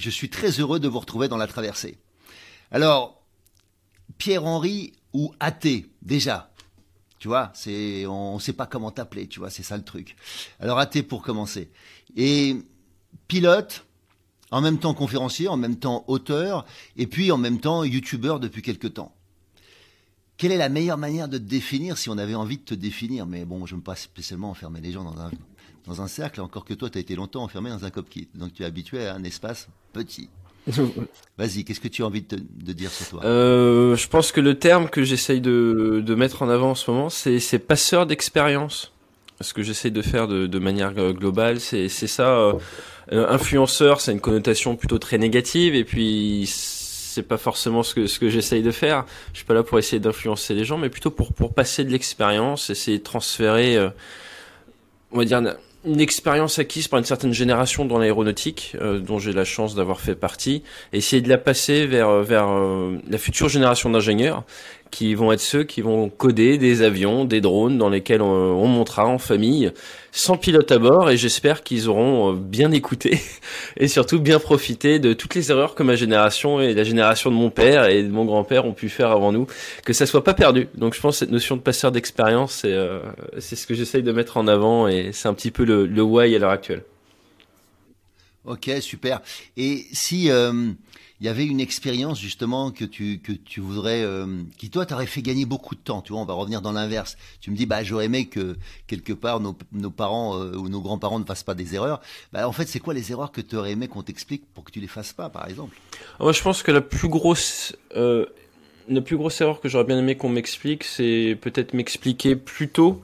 Je suis très heureux de vous retrouver dans la traversée. Alors, Pierre-Henri ou athée, déjà. Tu vois, c'est, on ne sait pas comment t'appeler, tu vois, c'est ça le truc. Alors athée pour commencer. Et pilote, en même temps conférencier, en même temps auteur, et puis en même temps youtubeur depuis quelque temps. Quelle est la meilleure manière de te définir si on avait envie de te définir? Mais bon, je ne veux pas spécialement enfermer les gens dans un, dans un cercle, encore que toi, tu as été longtemps enfermé dans un cockpit. Donc tu es habitué à un espace petit. Vas-y, qu'est-ce que tu as envie de, dire sur toi? Euh, Je pense que le terme que j'essaye de, de, mettre en avant en ce moment, c'est passeur d'expérience. Ce que j'essaye de faire de, de, manière globale, c'est ça. Euh, influenceur, c'est une connotation plutôt très négative, et puis c'est pas forcément ce que ce que j'essaye de faire. Je suis pas là pour essayer d'influencer les gens, mais plutôt pour pour passer de l'expérience, essayer de transférer, euh, on va dire une expérience acquise par une certaine génération dans l'aéronautique, euh, dont j'ai la chance d'avoir fait partie, et essayer de la passer vers euh, vers euh, la future génération d'ingénieurs qui vont être ceux qui vont coder des avions, des drones dans lesquels on, montera en famille, sans pilote à bord, et j'espère qu'ils auront euh, bien écouté et surtout bien profité de toutes les erreurs que ma génération et la génération de mon père et de mon grand-père ont pu faire avant nous, que ça soit pas perdu. Donc je pense que cette notion de passeur d'expérience, c'est euh, ce que j'essaye de mettre en avant et c'est un petit peu le, le why à l'heure actuelle. Ok, super. Et si euh, il y avait une expérience justement que tu que tu voudrais euh, qui toi t'aurais fait gagner beaucoup de temps. Tu vois on va revenir dans l'inverse. Tu me dis bah j'aurais aimé que quelque part nos, nos parents euh, ou nos grands-parents ne fassent pas des erreurs. Bah en fait c'est quoi les erreurs que tu aurais aimé qu'on t'explique pour que tu les fasses pas par exemple? Moi je pense que la plus grosse euh, la plus grosse erreur que j'aurais bien aimé qu'on m'explique c'est peut-être m'expliquer plus tôt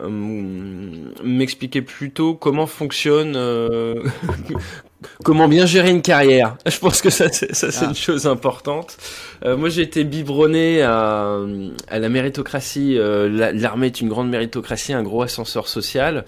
euh, m'expliquer plutôt comment fonctionne euh, comment bien gérer une carrière. Je pense que ça, c'est, ça, c'est une ah. chose importante. Euh, moi, j'ai été biberonné à, à la méritocratie. Euh, l'armée est une grande méritocratie, un gros ascenseur social.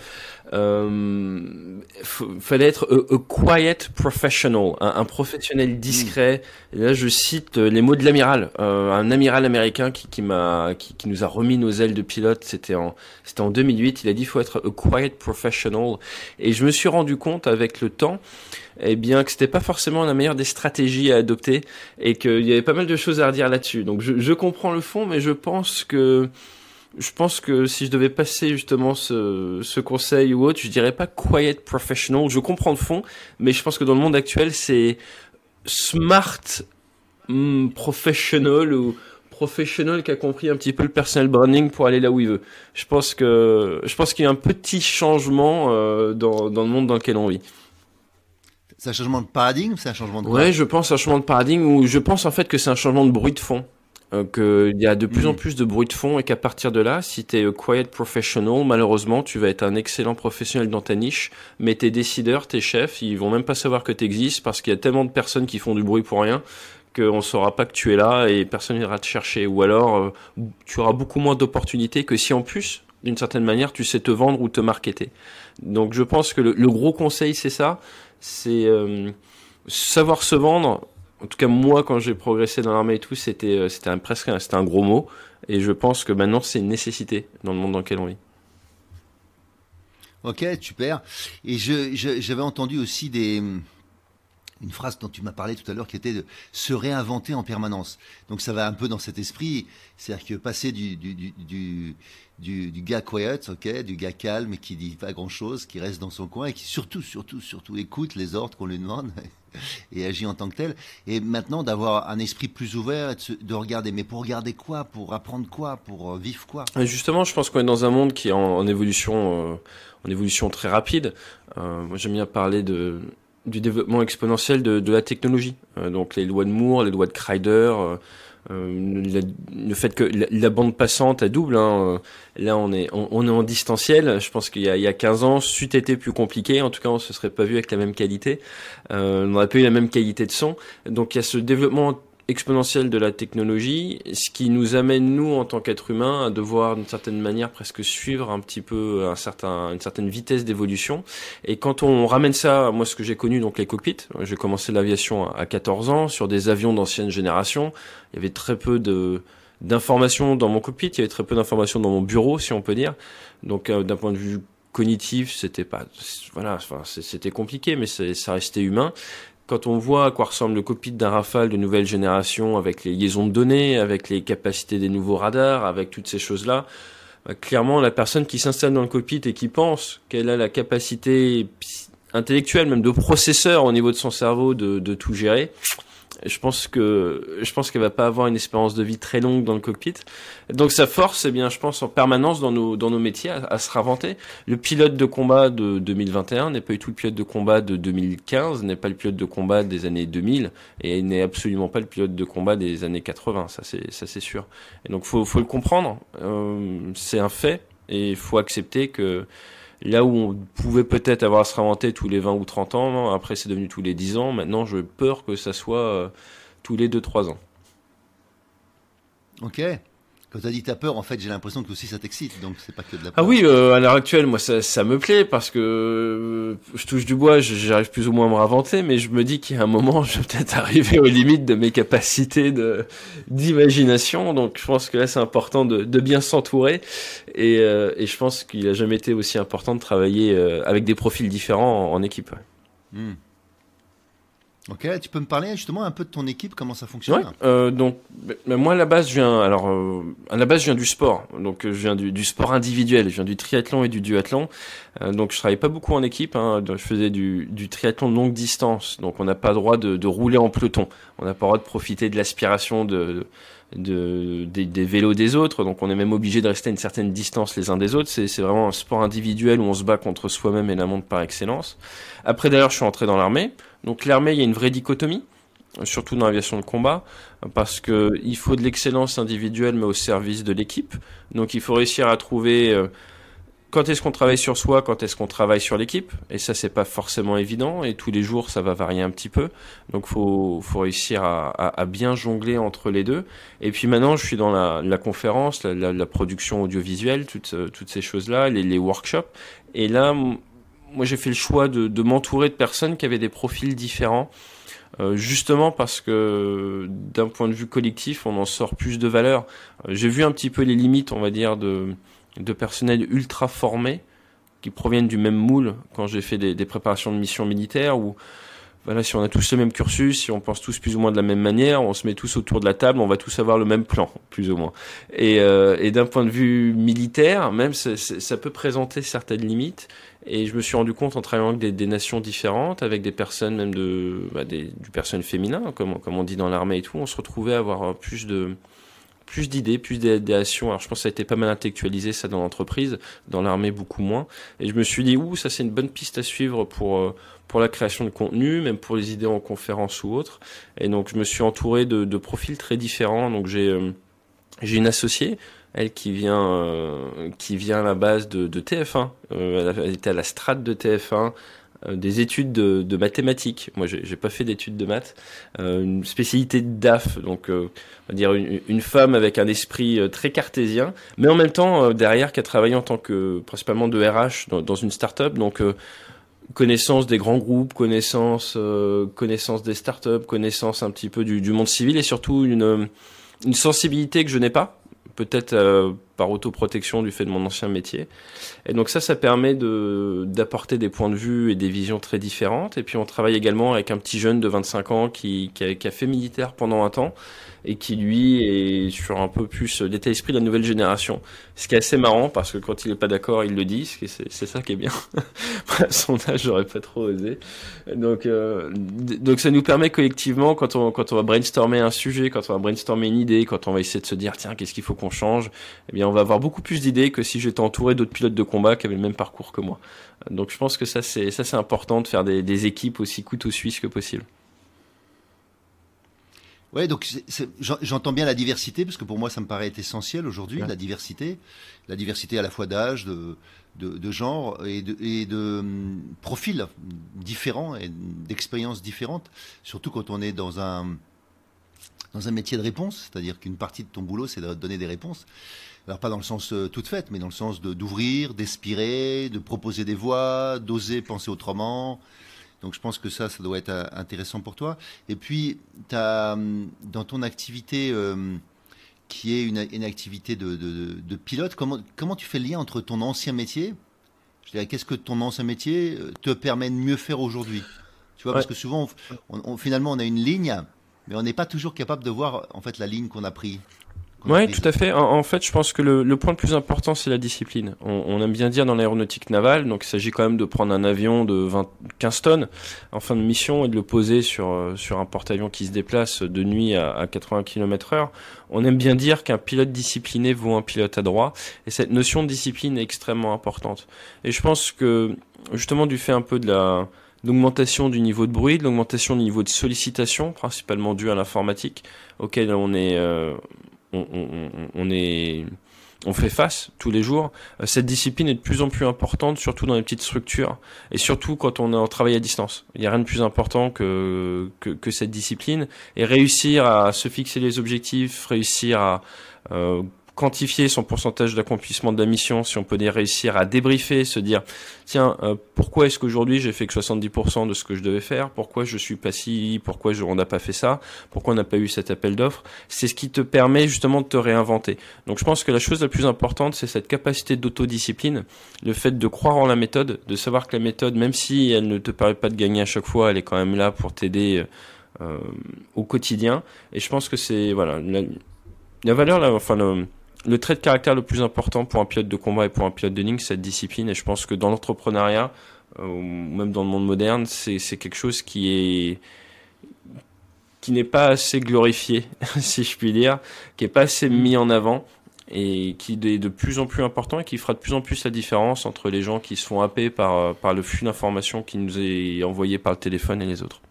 Euh, fallait être a, quiet professional, un, professionnel discret. Et là, je cite euh, les mots de l'amiral, euh, un amiral américain qui, qui m'a, qui, qui, nous a remis nos ailes de pilote. C'était en, c'était en 2008. Il a dit, faut être a quiet professional. Et je me suis rendu compte avec le temps eh bien que c'était pas forcément la meilleure des stratégies à adopter et qu'il y avait pas mal de choses à redire là-dessus. Donc je, je comprends le fond, mais je pense que je pense que si je devais passer justement ce, ce conseil ou autre, je dirais pas quiet professional. Je comprends le fond, mais je pense que dans le monde actuel, c'est smart hmm, professional ou professionnel qui a compris un petit peu le personal branding pour aller là où il veut. Je pense que je pense qu'il y a un petit changement euh, dans, dans le monde dans lequel on vit. C'est un changement de paradigme, c'est un changement de Ouais, je pense un changement de paradigme ou je pense en fait que c'est un changement de bruit de fond. Euh, qu'il y a de plus en mm. plus de bruit de fond et qu'à partir de là, si tu es quiet professional, malheureusement, tu vas être un excellent professionnel dans ta niche, mais tes décideurs, tes chefs, ils vont même pas savoir que tu existes parce qu'il y a tellement de personnes qui font du bruit pour rien qu'on ne saura pas que tu es là et personne n'ira te chercher. Ou alors, euh, tu auras beaucoup moins d'opportunités que si en plus, d'une certaine manière, tu sais te vendre ou te marketer. Donc je pense que le, le gros conseil, c'est ça, c'est euh, savoir se vendre. En tout cas, moi, quand j'ai progressé dans l'armée et tout, c'était euh, c'était presque c'était un gros mot. Et je pense que maintenant, c'est une nécessité dans le monde dans lequel on vit. Ok, super. Et je j'avais entendu aussi des une phrase dont tu m'as parlé tout à l'heure qui était de se réinventer en permanence. Donc ça va un peu dans cet esprit, c'est-à-dire que passer du, du, du, du, du gars quiet, ok, du gars calme et qui dit pas grand-chose, qui reste dans son coin et qui surtout, surtout, surtout écoute les ordres qu'on lui demande et agit en tant que tel. Et maintenant d'avoir un esprit plus ouvert, de, de, regarder, mais pour regarder quoi, pour apprendre quoi, pour euh, vivre quoi? Et justement, je pense qu'on est dans un monde qui est en, en évolution, euh, en évolution très rapide. Euh, moi, j'aime bien parler de du développement exponentiel de, de la technologie. Euh, donc les lois de Moore, les lois de Kreider. Euh, le fait que la, la, bande passante elle double hein, là on est on, on, est en distanciel je pense qu'il y y a 15 ans c'eût été plus compliqué en tout cas on se serait pas vu avec la même qualité euh, on n'aurait pas eu la même qualité de son donc il y a ce développement exponentielle de la technologie, ce qui nous amène nous en tant qu'être humain à devoir d'une certaine manière presque suivre un petit peu un certain, une certaine vitesse d'évolution. Et quand on ramène ça, moi ce que j'ai connu donc les cockpits, j'ai commencé l'aviation à 14 ans sur des avions d'ancienne génération. Il y avait très peu de d'informations dans mon cockpit, il y avait très peu d'informations dans mon bureau si on peut dire. Donc euh, d'un point de vue cognitif, c'était pas voilà, enfin, c'était compliqué, mais ça restait humain quand on voit à quoi ressemble le cockpit d'un Rafale de nouvelle génération avec les liaisons de données, avec les capacités des nouveaux radars, avec toutes ces choses-là, bah, clairement, la personne qui s'installe dans le cockpit et qui pense qu'elle a la capacité intellectuelle, même de processeur au niveau de son cerveau, de, de tout gérer, je pense que je pense qu'elle va pas avoir une espérance de vie très longue dans le cockpit. Donc sa force, eh bien, je pense en permanence dans nos dans nos métiers à, se réinventer. Le pilote de combat de 2021 n'est pas du tout le pilote de combat de 2015, n'est pas le pilote de combat des années 2000 et n'est absolument pas le pilote de combat des années 80. Ça c'est ça c'est sûr. Et donc faut faut le comprendre. Euh, c'est un fait et faut accepter que Là où on pouvait peut-être avoir à se réinventer tous les 20 ou 30 ans, après c'est devenu tous les 10 ans, maintenant j'ai peur que ça soit euh, tous les 2-3 ans. Ok. Quand tu as dit t'as peur, en fait, j'ai l'impression que aussi ça t'excite, donc c'est pas que de la ah peur. Ah oui, euh, à l'heure actuelle, moi, ça, ça, me plaît parce que euh, je touche du bois, j'arrive plus ou moins à me réinventer, mais je me dis qu'il y a un moment, je vais peut-être arriver aux limites de mes capacités de d'imagination. Donc, je pense que là, c'est important de, de bien s'entourer, et, euh, et, je pense qu'il a jamais été aussi important de travailler euh, avec des profils différents en, en équipe. Ouais. Mmh. Ok, tu peux me parler justement un peu de ton équipe, comment ça fonctionne euh, Donc, moi à la base, je viens, alors euh, à la base, je viens du sport. Donc, je viens du, sport individuel. Je viens du triathlon et du duathlon. Euh, donc, je travaillais pas beaucoup en équipe. Hein, je faisais du, triathlon longue distance. Donc, on n'a pas droit de, rouler en peloton. On n'a pas droit de profiter de l'aspiration de, des, des, vélos des autres. Donc, on est même obligé de rester à une certaine distance les uns des autres. C'est vraiment un sport individuel où on se bat contre soi-même et la montre par excellence. Après, d'ailleurs, je suis entré dans l'armée. Donc l'armée, il y a une vraie dichotomie, surtout dans l'aviation de combat, parce que il faut de l'excellence individuelle, mais au service de l'équipe. Donc il faut réussir à trouver euh, quand est-ce qu'on travaille sur soi, quand est-ce qu'on travaille sur l'équipe, et ça c'est pas forcément évident, et tous les jours ça va varier un petit peu. Donc faut faut réussir à, bien jongler entre les deux. Et puis maintenant je suis dans la, la conférence, la, production audiovisuelle, toutes toutes ces choses là, les, les workshops, et là moi j'ai fait le choix de, de m'entourer de personnes qui avaient des profils différents, euh, justement parce que d'un point de vue collectif, on en sort plus de valeur. Euh, j'ai vu un petit peu les limites, on va dire, de, de personnel ultra formé qui proviennent du même moule quand j'ai fait des, préparations de missions militaires où voilà, si on a tous le même cursus, si on pense tous plus ou moins de la même manière, on se met tous autour de la table, on va tous avoir le même plan, plus ou moins. Et, euh, d'un point de vue militaire, même ça peut présenter certaines limites. Et je me suis rendu compte en travaillant avec des, nations différentes, avec des personnes même de, bah, du personnel féminin, comme, comme on dit dans l'armée et tout, on se retrouvait à avoir plus de, plus d'idées, plus d'idéations. Alors je pense que ça a été pas mal intellectualisé ça dans l'entreprise, dans l'armée beaucoup moins. Et je me suis dit ouh ça c'est une bonne piste à suivre pour pour la création de contenu, même pour les idées en conférence ou autre. Et donc je me suis entouré de, de profils très différents. Donc j'ai euh, j'ai une associée elle qui vient euh, qui vient à la base de, de TF1. Euh, elle était à la strate de TF1 euh, des études de, de mathématiques. Moi, j'ai pas fait d'études de maths. Euh, une spécialité de DAF, donc euh, on va dire une, une, femme avec un esprit très cartésien, mais en même temps derrière qui a travaillé en tant que principalement de RH dans, dans une start-up. Donc connaissance des grands groupes, connaissance connaissance des start-up, connaissance un petit peu du, du monde civil et surtout une une sensibilité que je n'ai pas peut-être euh, par autoprotection du fait de mon ancien métier. Et donc ça, ça permet d'apporter des points de vue et des visions très différentes. Et puis on travaille également avec un petit jeune de 25 ans qui, qui a fait militaire pendant un temps et qui lui est sur un peu plus l'état d'esprit de la nouvelle génération. Ce qui est assez marrant parce que quand il est pas d'accord, il le dit. C'est ça qui est bien. à son âge, j'aurais pas trop osé. Donc, euh, donc ça nous permet collectivement, quand on, quand on va brainstormer un sujet, quand on va brainstormer une idée, quand on va essayer de se dire tiens qu'est-ce qu'il faut qu'on change, eh bien on va avoir beaucoup plus d'idées que si j'étais entouré d'autres pilotes de combat qui avaient le même parcours que moi. Donc je pense que ça c'est ça c'est important de faire des, des équipes aussi couteau suisse que possible. Ouais, donc j'entends bien la diversité parce que pour moi ça me paraît essentiel aujourd'hui, la diversité, la diversité à la fois d'âge, de, de, de, genre et de, et de hum, profils différents et d'expériences différentes, surtout quand on est dans un dans un métier de réponse, c'est-à-dire qu'une partie de ton boulot c'est de donner des réponses. Alors pas dans le sens euh, toute faite, mais dans le sens d'ouvrir, d'inspirer, de proposer des voies, d'oser penser autrement, donc je pense que ça, ça doit être euh, intéressant pour toi. Et puis, as, hum, dans ton activité euh, qui est une, activité de, pilote, comment, comment tu fais le lien entre ton ancien métier Je dirais, qu'est-ce que ton ancien métier euh, te permet de mieux faire aujourd'hui? Tu vois, parce que souvent, finalement, on a une ligne, mais on n'est pas toujours capable de voir en fait la ligne qu'on a prise. Oui, tout à fait. En, fait, je pense que le, le, point le plus important, c'est la discipline. On, on, aime bien dire dans l'aéronautique navale, donc il s'agit quand même de prendre un avion de 20, 15 tonnes en fin de mission et de le poser sur, euh, sur un porte-avions qui se déplace de nuit à, à 80 km heure. On aime bien dire qu'un pilote discipliné vaut un pilote adroit, et cette notion de discipline est extrêmement importante. Et je pense que, justement, du fait un peu de la l'augmentation du niveau de bruit, de l'augmentation du niveau de sollicitation, principalement due à l'informatique, auquel on est, euh, on, est on fait face tous les jours. Euh, cette discipline est de plus en plus importante, surtout dans les petites structures et surtout quand on est en travail à distance. Il n'y a rien de plus important que, que, cette discipline et réussir à se fixer les objectifs, réussir à euh, quantifier son pourcentage d'accomplissement de la mission, si on peut réussir à débriefer, se dire tiens euh, pourquoi est-ce qu'aujourd'hui j'ai fait que 70% de ce que je devais faire, pourquoi je suis pas si, pourquoi on n'a pas fait ça, pourquoi on n'a pas eu cet appel d'offres, c'est ce qui te permet justement de te réinventer. Donc je pense que la chose la plus importante c'est cette capacité d'autodiscipline, le fait de croire en la méthode, de savoir que la méthode même si elle ne te permet pas de gagner à chaque fois, elle est quand même là pour t'aider euh, au quotidien. Et je pense que c'est voilà la, la valeur là, enfin le, le trait de caractère le plus important pour un pilote de combat et pour un pilote de ligne, c'est cette discipline. Et je pense que dans l'entrepreneuriat, euh, ou même dans le monde moderne, c'est quelque chose qui est qui n'est pas assez glorifié, si je puis dire, qui est pas assez mis en avant et qui est de plus en plus important et qui fera de plus en plus la différence entre les gens qui se font happer par, par le flux d'informations qui nous est envoyé par le téléphone et les autres.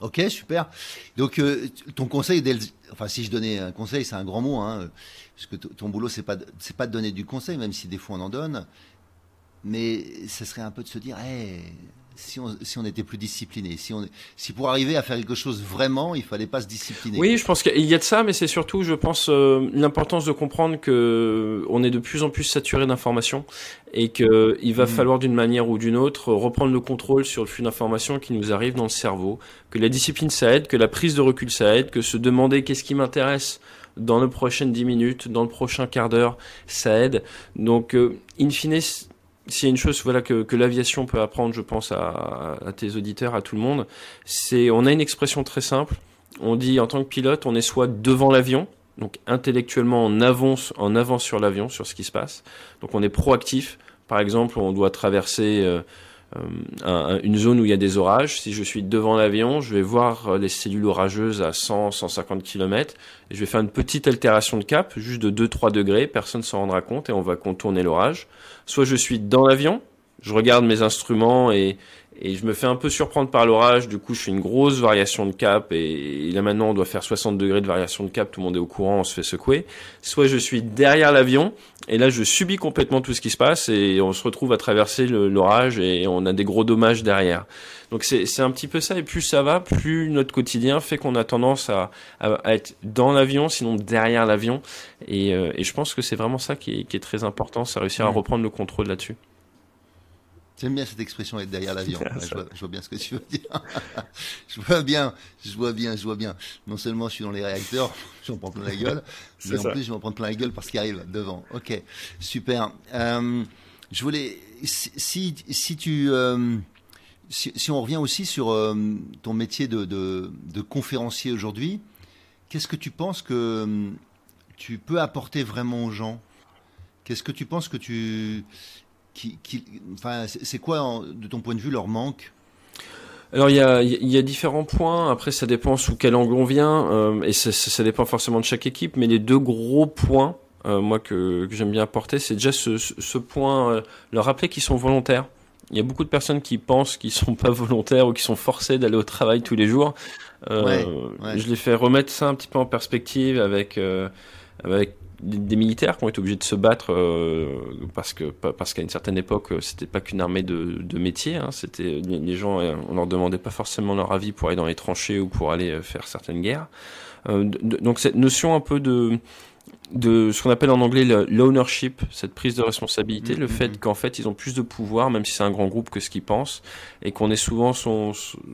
Ok, super. Donc, euh, ton conseil, enfin, si je donnais un conseil, c'est un grand mot, hein, parce que ton boulot, c'est pas, c'est pas de donner du conseil, même si des fois on en donne, mais ce serait un peu de se dire, hey, si on, si on était plus discipliné, si, on, si pour arriver à faire quelque chose vraiment, il fallait pas se discipliner. Oui, je pense qu'il y a de ça, mais c'est surtout, je pense, euh, l'importance de comprendre que on est de plus en plus saturé d'informations et que il va mmh. falloir d'une manière ou d'une autre reprendre le contrôle sur le flux d'informations qui nous arrive dans le cerveau, que la discipline ça aide, que la prise de recul ça aide, que se demander qu'est-ce qui m'intéresse dans les prochaines 10 minutes, dans le prochain quart d'heure, ça aide. Donc, euh, in fine, s'il y a une chose voilà que, que l'aviation peut apprendre, je pense à, tes auditeurs, à tout le monde, c'est on a une expression très simple. On dit en tant que pilote, on est soit devant l'avion, donc intellectuellement on avance en avance sur l'avion, sur ce qui se passe. Donc on est proactif. Par exemple, on doit traverser euh, euh, une zone où il y a des orages. Si je suis devant l'avion, je vais voir les cellules orageuses à 100, 150 km et je vais faire une petite altération de cap, juste de 2-3 degrés, personne s'en rendra compte et on va contourner l'orage. Soit je suis dans l'avion, je regarde mes instruments et, et je me fais un peu surprendre par l'orage, du coup je fais une grosse variation de cap et, là maintenant on doit faire 60 degrés de variation de cap, tout le monde est au courant, on se fait secouer. Soit je suis derrière l'avion et là je subis complètement tout ce qui se passe et on se retrouve à traverser l'orage et on a des gros dommages derrière. Donc c'est un petit peu ça et plus ça va, plus notre quotidien fait qu'on a tendance à, à, être dans l'avion, sinon derrière l'avion et, euh, et, je pense que c'est vraiment ça qui est, qui est très important, c'est réussir à reprendre le contrôle là-dessus. J'aime bien cette expression être derrière l'avion. je, vois, bien ce que tu veux dire. je vois bien, je vois bien, je vois bien. Non seulement je suis dans les réacteurs, j'en prends plein la gueule, mais en plus je m'en prends plein la gueule parce qu'il arrive devant. Ok, super. Euh, je voulais, si, si tu, euh, si, on revient aussi sur euh, ton métier de, de, de conférencier aujourd'hui, qu'est-ce que tu penses que tu peux apporter vraiment aux gens? Qu'est-ce que tu penses que tu qui, enfin, c'est quoi, de ton point de vue, leur manque? Alors il y a, y a différents points. Après ça dépend sous quel angle on vient euh, et ça, ça, dépend forcément de chaque équipe. Mais les deux gros points, euh, moi que, que j'aime bien apporter, c'est déjà ce, ce point, euh, leur rappeler qu'ils sont volontaires. Il y a beaucoup de personnes qui pensent qu'ils sont pas volontaires ou qui sont forcés d'aller au travail tous les jours. Je les fais remettre ça un petit peu en perspective avec avec des militaires qui ont été obligés de se battre euh, parce que parce qu'à une certaine époque euh, c'était pas qu'une armée de, de métier hein, c'était les gens euh, on leur demandait pas forcément leur avis pour aller dans les tranchées ou pour aller faire certaines guerres donc cette notion un peu de de ce qu'on appelle en anglais l'ownership, cette prise de responsabilité, le mm-hmm. fait qu'en fait ils ont plus de pouvoir, même si c'est un grand groupe, que ce qu'ils pensent, et qu'on est souvent son,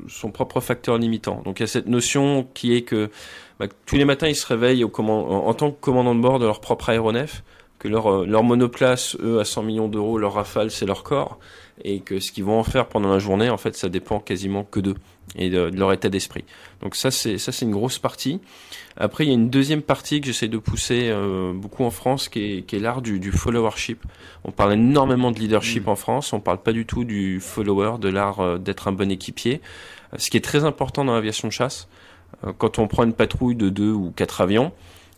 son propre facteur limitant. Donc il y a cette notion qui est que bah, tous les matins, ils se réveillent au en, tant que commandant de bord de leur propre aéronef, que leur, euh, leur monoplace, eux, à 100 millions d'euros, leur rafale, c'est leur corps, et que ce qu'ils vont en faire pendant la journée, en fait, ça dépend quasiment que d'eux et de, leur état d'esprit. Donc ça, c'est ça, c'est une grosse partie. Après, il y a une deuxième partie que j'essaie de pousser euh, beaucoup en France, qui est, qui est l'art du, du, followership. On parle énormément de leadership mmh. en France, on parle pas du tout du follower, de l'art euh, d'être un bon équipier. Ce qui est très important dans l'aviation de chasse, euh, quand on prend une patrouille de deux ou quatre avions,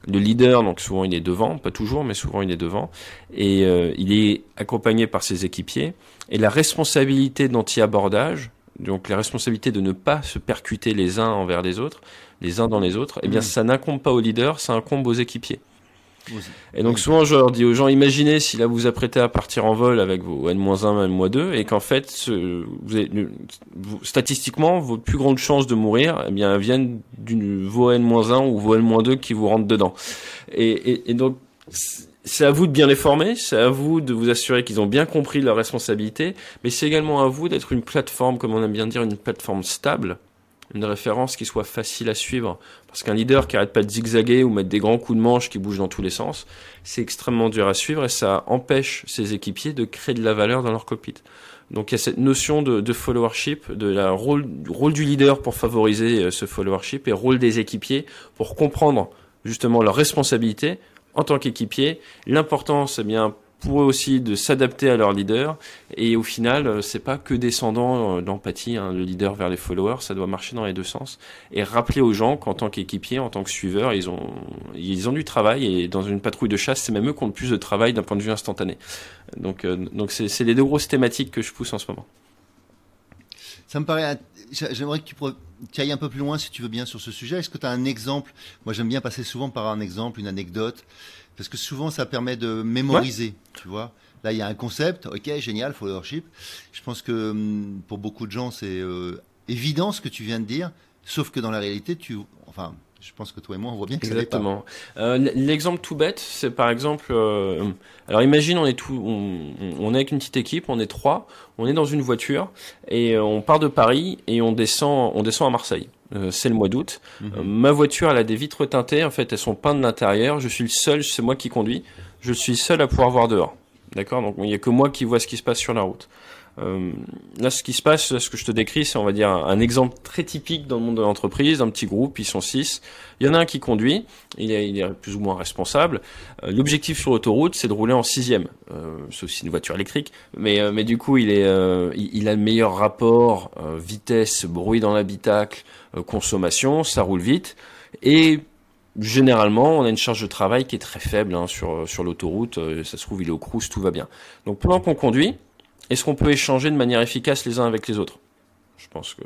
le leader, donc souvent il est devant, pas toujours, mais souvent il est devant, et euh, il est accompagné par ses équipiers. Et la responsabilité d'anti-abordage, donc la responsabilité de ne pas se percuter les uns envers les autres, les uns dans les autres, eh bien mmh. ça n'incombe pas au leader, ça incombe aux équipiers. Et donc souvent je leur dis aux gens, imaginez si là vous apprêtez à partir en vol avec vos N-1, N-2, et qu'en fait, vous statistiquement, vos plus grandes chances de mourir eh bien, viennent d'une vos N-1 ou vos N-2 qui vous rentrent dedans. Et, et donc c'est à vous de bien les former, c'est à vous de vous assurer qu'ils ont bien compris leur responsabilité, mais c'est également à vous d'être une plateforme, comme on aime bien dire, une plateforme stable, une référence qui soit facile à suivre. Parce qu'un leader qui arrête pas de zigzaguer ou mettre des grands coups de manche qui bougent dans tous les sens, c'est extrêmement dur à suivre et ça empêche ses équipiers de créer de la valeur dans leur cockpit. Donc il y a cette notion de, followership, de la rôle, du leader pour favoriser euh, ce followership et rôle des équipiers pour comprendre justement leur responsabilité en tant qu'équipier. L'importance, eh bien, pour eux aussi de s'adapter à leur leader. Et au final, euh, c'est pas que descendant euh, d'empathie, hein, le leader vers les followers, ça doit marcher dans les deux sens. Et rappeler aux gens qu'en tant qu'équipier, en tant que suiveur, ils ont, ils ont du travail et dans une patrouille de chasse, c'est même eux qui ont le plus de travail d'un point de vue instantané. Donc, euh, donc c'est les deux grosses thématiques que je pousse en ce moment. Ça me paraît. J'aimerais que tu, tu ailles un peu plus loin, si tu veux bien, sur ce sujet. Est-ce que tu as un exemple? Moi, j'aime bien passer souvent par un exemple, une anecdote parce que souvent, ça permet de mémoriser, tu vois. Là, il y a un concept, ok, génial, followership. Je pense que hum, pour beaucoup de gens, c'est euh, évident ce que tu viens de dire, sauf que dans la réalité, tu, enfin, je pense que toi et moi, on voit bien que Exactement. Euh, L'exemple tout bête, c'est par exemple, euh, alors imagine, on est tout, on, on, est avec une petite équipe, on est trois, on est dans une voiture et on part de Paris et on descend, on descend à Marseille. Euh, c'est le mois d'août. Mhm. Euh, ma voiture, elle a des vitres teintées. En fait, elles sont peintes de l'intérieur. Je suis le seul, c'est moi qui conduis. Je suis seul à pouvoir voir dehors. D'accord? Donc, il n'y a que moi qui vois ce qui se passe sur la route. Euh, là, ce qui se passe, ce que je te décris, c'est, on va dire, un, exemple très typique dans le monde de l'entreprise, un petit groupe, ils sont six. Il y en a un qui conduit, il est, il est plus ou moins responsable. Euh, l'objectif sur l'autoroute, c'est de rouler en sixième, euh, sauf si une voiture électrique. Mais, euh, mais du coup, il, est, il, il, a le meilleur rapport vitesse, bruit dans l'habitacle, consommation, ça roule vite. Et généralement, on a une charge de travail qui est très faible hein, sur, sur l'autoroute. ça se trouve, il est au cruise, tout va bien. Donc pendant qu'on conduit, est-ce qu'on peut échanger de manière efficace les uns avec les autres? Je pense que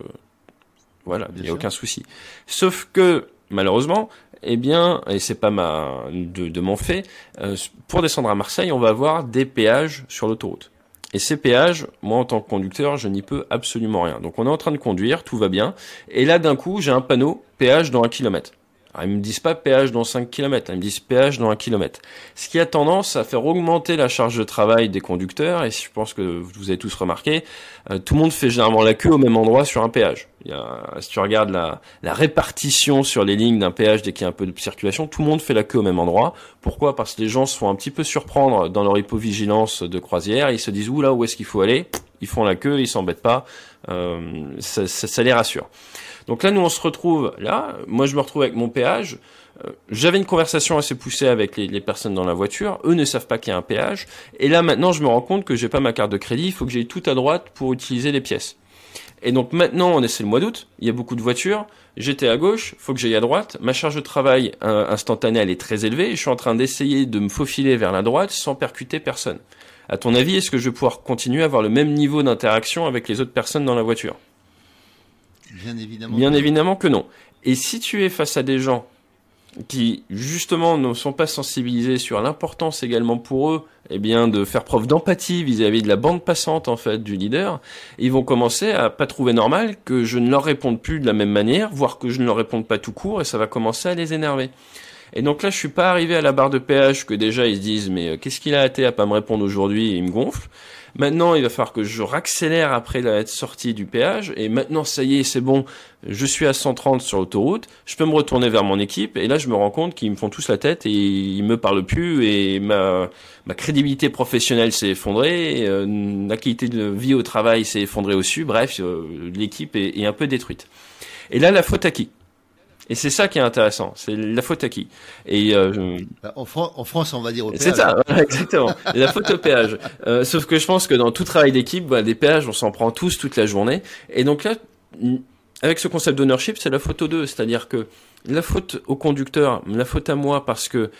voilà, il n'y a aucun souci. Sauf que malheureusement, eh bien, et c'est pas ma de, de mon fait, euh, pour descendre à Marseille, on va avoir des péages sur l'autoroute. Et ces péages, moi en tant que conducteur, je n'y peux absolument rien. Donc on est en train de conduire, tout va bien, et là d'un coup j'ai un panneau péage dans un kilomètre. Alors, ils me disent pas péage dans 5 km, ils me disent péage dans 1 km. Ce qui a tendance à faire augmenter la charge de travail des conducteurs, et je pense que vous avez tous remarqué, euh, tout le monde fait généralement la queue au même endroit sur un péage. Il y a, si tu regardes la, la répartition sur les lignes d'un péage dès qu'il y a un peu de circulation, tout le monde fait la queue au même endroit. Pourquoi? Parce que les gens se font un petit peu surprendre dans leur hypovigilance de croisière, ils se disent, où là, où est-ce qu'il faut aller? Ils font la queue, ils s'embêtent pas, euh, ça, ça, ça les rassure. Donc là, nous, on se retrouve là. Moi, je me retrouve avec mon péage. Euh, j'avais une conversation assez poussée avec les, personnes dans la voiture. Eux ne savent pas qu'il y a un péage. Et là, maintenant, je me rends compte que j'ai pas ma carte de crédit. Il faut que j'aille tout à droite pour utiliser les pièces. Et donc maintenant, on est c'est le mois d'août. Il y a beaucoup de voitures. J'étais à gauche. Faut que j'aille à droite. Ma charge de travail euh, instantanée, elle est très élevée. je suis en train d'essayer de me faufiler vers la droite sans percuter personne. À ton avis, est-ce que je vais pouvoir continuer à avoir le même niveau d'interaction avec les autres personnes dans la voiture? Bien évidemment. Bien évidemment que non. Et si tu es face à des gens qui justement ne sont pas sensibilisés sur l'importance également pour eux, eh bien, de faire preuve d'empathie vis-à-vis de la bande passante en fait du leader, ils vont commencer à pas trouver normal que je ne leur réponde plus de la même manière, voire que je ne leur réponde pas tout court, et ça va commencer à les énerver. Et donc là, je suis pas arrivé à la barre de péage que déjà ils se disent mais euh, qu'est-ce qu'il a hâté à pas me répondre aujourd'hui? Il me gonfle. Maintenant, il va falloir que je raccélère après être sorti du péage. Et maintenant, ça y est, c'est bon. Je suis à 130 sur l'autoroute. Je peux me retourner vers mon équipe. Et là, je me rends compte qu'ils me font tous la tête et ils me parlent plus. Et ma, ma crédibilité professionnelle s'est effondrée. Euh, la qualité de vie au travail s'est effondrée aussi. Bref, euh, l'équipe est, est un peu détruite. Et là, la faute à qui? Et c'est ça qui est intéressant, c'est la faute à qui? Et euh, bah, en, Fran en, France, on va dire au péage. C'est ça, exactement. la faute au péage. Euh, sauf que je pense que dans tout travail d'équipe, bah, des péages, on s'en prend tous toute la journée. Et donc là, avec ce concept d'ownership, c'est la faute aux deux. C'est-à-dire que la faute au conducteur, la faute à moi, parce que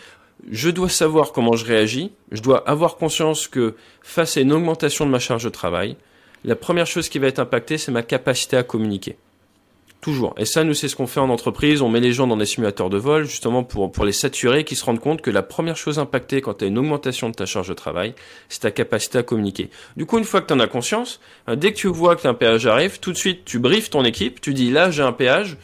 je dois savoir comment je réagis. Je dois avoir conscience que face à une augmentation de ma charge de travail, la première chose qui va être impactée, c'est ma capacité à communiquer. Toujours. Et ça, nous, c'est ce qu'on fait en entreprise. On met les gens dans des simulateurs de vol, justement pour, pour les saturer, qui se rendent compte que la première chose impactée quand tu as une augmentation de ta charge de travail, c'est ta capacité à communiquer. Du coup, une fois que tu en as conscience, hein, dès que tu vois que un péage arrive, tout de suite, tu briefes ton équipe, tu dis là, j'ai un péage,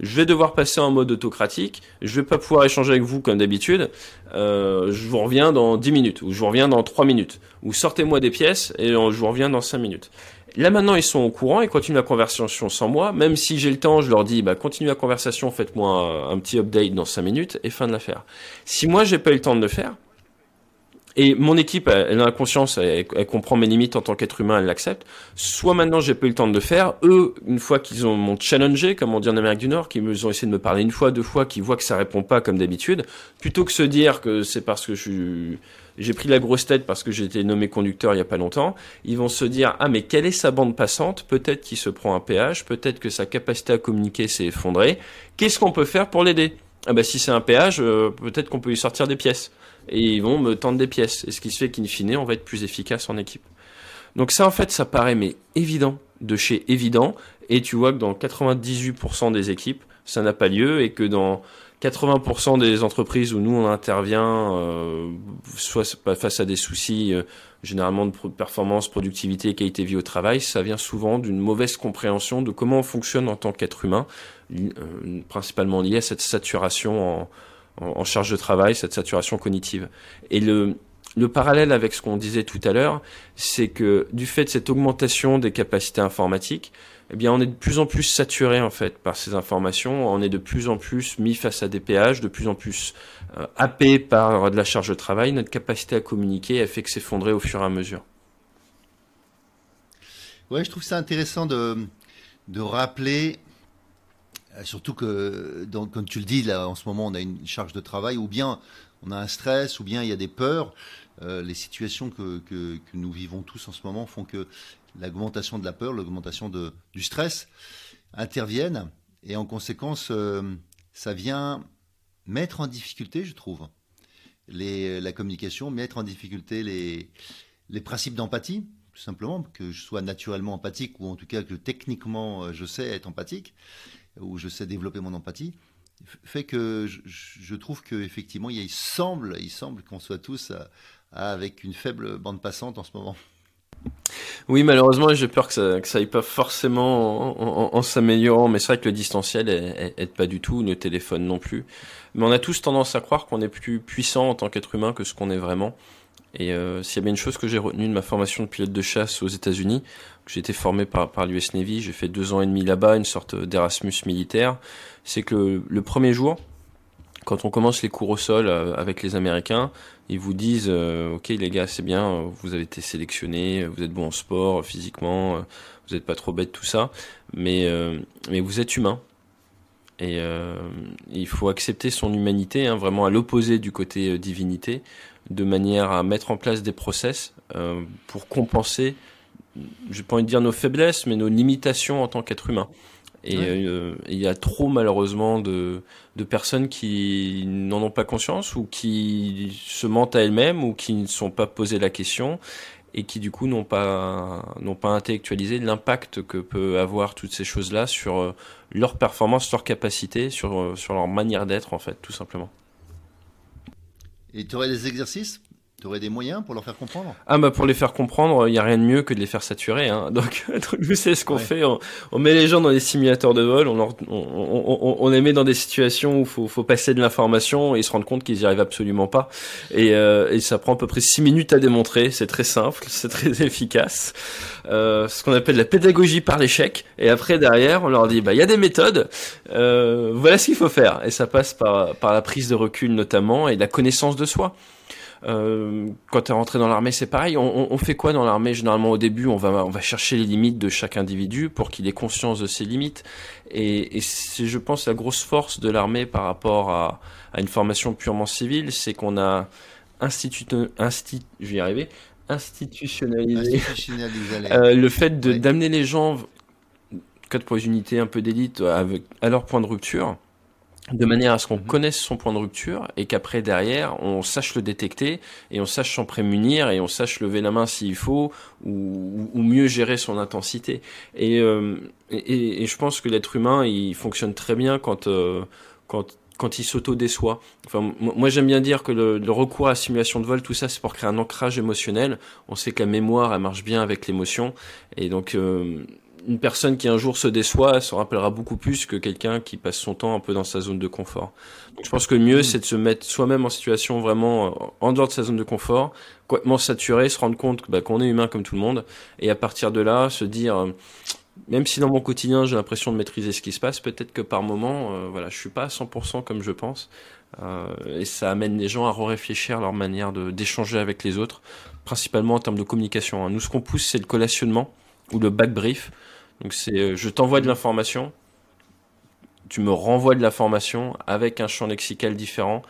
je vais devoir passer en mode autocratique, je vais pas pouvoir échanger avec vous comme d'habitude, euh, je vous reviens dans 10 minutes, ou je vous reviens dans 3 minutes, ou sortez-moi des pièces et je vous reviens dans 5 minutes. Là maintenant ils sont au courant, ils continuent la conversation sans moi, même si j'ai le temps, je leur dis bah continuez la conversation, faites-moi un, petit update dans 5 minutes et fin de l'affaire. Si moi j'ai pas eu le temps de le faire, et mon équipe, elle, a la conscience, elle, comprend mes limites en tant qu'être humain, elle l'accepte. Soit maintenant j'ai pas eu le temps de le faire, eux, une fois qu'ils ont m'ont challengé, comme on dit en Amérique du Nord, qu'ils ont essayé de me parler une fois, deux fois, qu'ils voient que ça répond pas comme d'habitude, plutôt que se dire que c'est parce que je suis j'ai pris la grosse tête parce que j'ai été nommé conducteur il y a pas longtemps, ils vont se dire ah mais quelle est sa bande passante? Peut-être qu'il se prend un péage, peut-être que sa capacité à communiquer s'est effondrée. Qu'est-ce qu'on peut faire pour l'aider? Ah bah si c'est un péage, euh, peut-être qu'on peut lui sortir des pièces et ils vont me tendre des pièces. Et ce qui se fait qu'in fine on va être plus efficace en équipe. Donc ça en fait ça paraît mais évident de chez évident et tu vois que dans 98% des équipes ça n'a pas lieu et que dans 80% des entreprises où nous on intervient, euh, soit face à des soucis euh, généralement de performance, productivité, qualité de vie au travail, ça vient souvent d'une mauvaise compréhension de comment on fonctionne en tant qu'être humain, euh, principalement lié à cette saturation en, en, charge de travail, cette saturation cognitive. Et le, le parallèle avec ce qu'on disait tout à l'heure, c'est que du fait de cette augmentation des capacités informatiques, eh bien, on est de plus en plus saturé en fait par ces informations. On est de plus en plus mis face à des péages, de plus en plus euh, happé par de la charge de travail. Notre capacité à communiquer a fait que s'effondrer au fur et à mesure. Ouais, je trouve ça intéressant de, de rappeler, euh, surtout que, comme tu le dis, là, en ce moment, on a une charge de travail, ou bien on a un stress, ou bien il y a des peurs. Euh, les situations que, nous vivons tous en ce moment font que l'augmentation de la peur, l'augmentation du stress interviennent et en conséquence, euh, ça vient mettre en difficulté, je trouve, la communication, mettre en difficulté les, les principes d'empathie, tout simplement, que je sois naturellement empathique ou en tout cas que techniquement euh, je sais être empathique ou je sais développer mon empathie, fait que je, je trouve qu'effectivement, il semble, il semble qu'on soit tous avec une faible bande passante en ce moment. Oui, malheureusement, j'ai peur que ça, que ça aille pas forcément en, s'améliorant, mais c'est vrai que le distanciel aide pas du tout, le téléphone non plus. Mais on a tous tendance à croire qu'on est plus puissant en tant qu'être humain que ce qu'on est vraiment. Et euh, s'il y a bien une chose que j'ai retenue de ma formation de pilote de chasse aux États-Unis, j'ai été formé par, par l'US Navy, j'ai fait deux ans et demi là-bas, une sorte d'Erasmus militaire, c'est que le, premier jour, quand on commence les cours au sol euh, avec les Américains, ils vous disent euh, ok les gars c'est bien, vous avez été sélectionnés, vous êtes bon en sport, physiquement, vous n'êtes pas trop bête tout ça, mais mais vous êtes humain. Et il faut accepter son humanité, hein, vraiment à l'opposé du côté divinité de manière à mettre en place des process euh, pour compenser, je pas envie de dire nos faiblesses, mais nos limitations en tant qu'être humain. Et euh, il y a trop malheureusement de, de personnes qui n'en ont pas conscience ou qui se mentent à elles-mêmes ou qui ne sont pas posé la question et qui du coup n'ont pas n'ont pas intellectualisé l'impact que peut avoir toutes ces choses-là sur euh, leur performance, leur capacité, sur sur leur manière d'être en fait, tout simplement. Et tu aurais des exercices? Tu aurais des moyens pour leur faire comprendre? Ah bah pour les faire comprendre, il n'y a rien de mieux que de les faire saturer. Hein. Donc, nous c'est ce qu'on fait. On, met les gens dans des simulateurs de vol, on, leur, on, on, les met dans des situations où il faut, faut, passer de l'information et se rendre compte qu'ils n'y arrivent absolument pas. Et, euh, et, ça prend à peu près six minutes à démontrer. C'est très simple, c'est très efficace. Euh, ce qu'on appelle la pédagogie par l'échec. Et après derrière, on leur dit bah il y a des méthodes. Euh, voilà ce qu'il faut faire. Et ça passe par, par la prise de recul notamment et la connaissance de soi. Euh, quand tu es rentré dans l'armée, c'est pareil. On, on, fait quoi dans l'armée? Généralement, au début, on va, on va chercher les limites de chaque individu pour qu'il ait conscience de ses limites. Et, et c'est, je pense, la grosse force de l'armée par rapport à, à une formation purement civile, c'est qu'on a institu, insti, je vais y arriver, institutionnalisé, euh, le fait de, d'amener les gens, quatre pour les unités un peu d'élite, à leur point de rupture de manière à ce qu'on mhm. connaisse son point de rupture et qu'après derrière on sache le détecter et on sache s'en prémunir et on sache lever la main s'il faut ou, ou, mieux gérer son intensité euh, et, et, je pense que l'être humain il fonctionne très bien quand euh, quand quand il s'auto-déçoit. Enfin, moi j'aime bien dire que le, le, recours à la simulation de vol, tout ça, c'est pour créer un ancrage émotionnel. On sait que la mémoire, elle marche bien avec l'émotion, et donc euh, une personne qui un jour se déçoit se rappellera beaucoup plus que quelqu'un qui passe son temps un peu dans sa zone de confort. je pense que le mieux, mm. c'est de se mettre soi-même en situation vraiment euh, en dehors de sa zone de confort, complètement saturé, se rendre compte bah, qu'on est humain comme tout le monde, et à partir de là, se dire, euh, même si dans mon quotidien j'ai l'impression de maîtriser ce qui se passe, peut-être que par moment, euh, voilà, je suis pas à 100% comme je pense, euh, et ça amène les gens à réfléchir leur manière d'échanger avec les autres, principalement en termes de communication. Hein. Nous, ce qu'on pousse, c'est le collationnement ou le back brief. Donc c'est, euh, je t'envoie de l'information, tu me renvoies de l'information avec un champ lexical différent.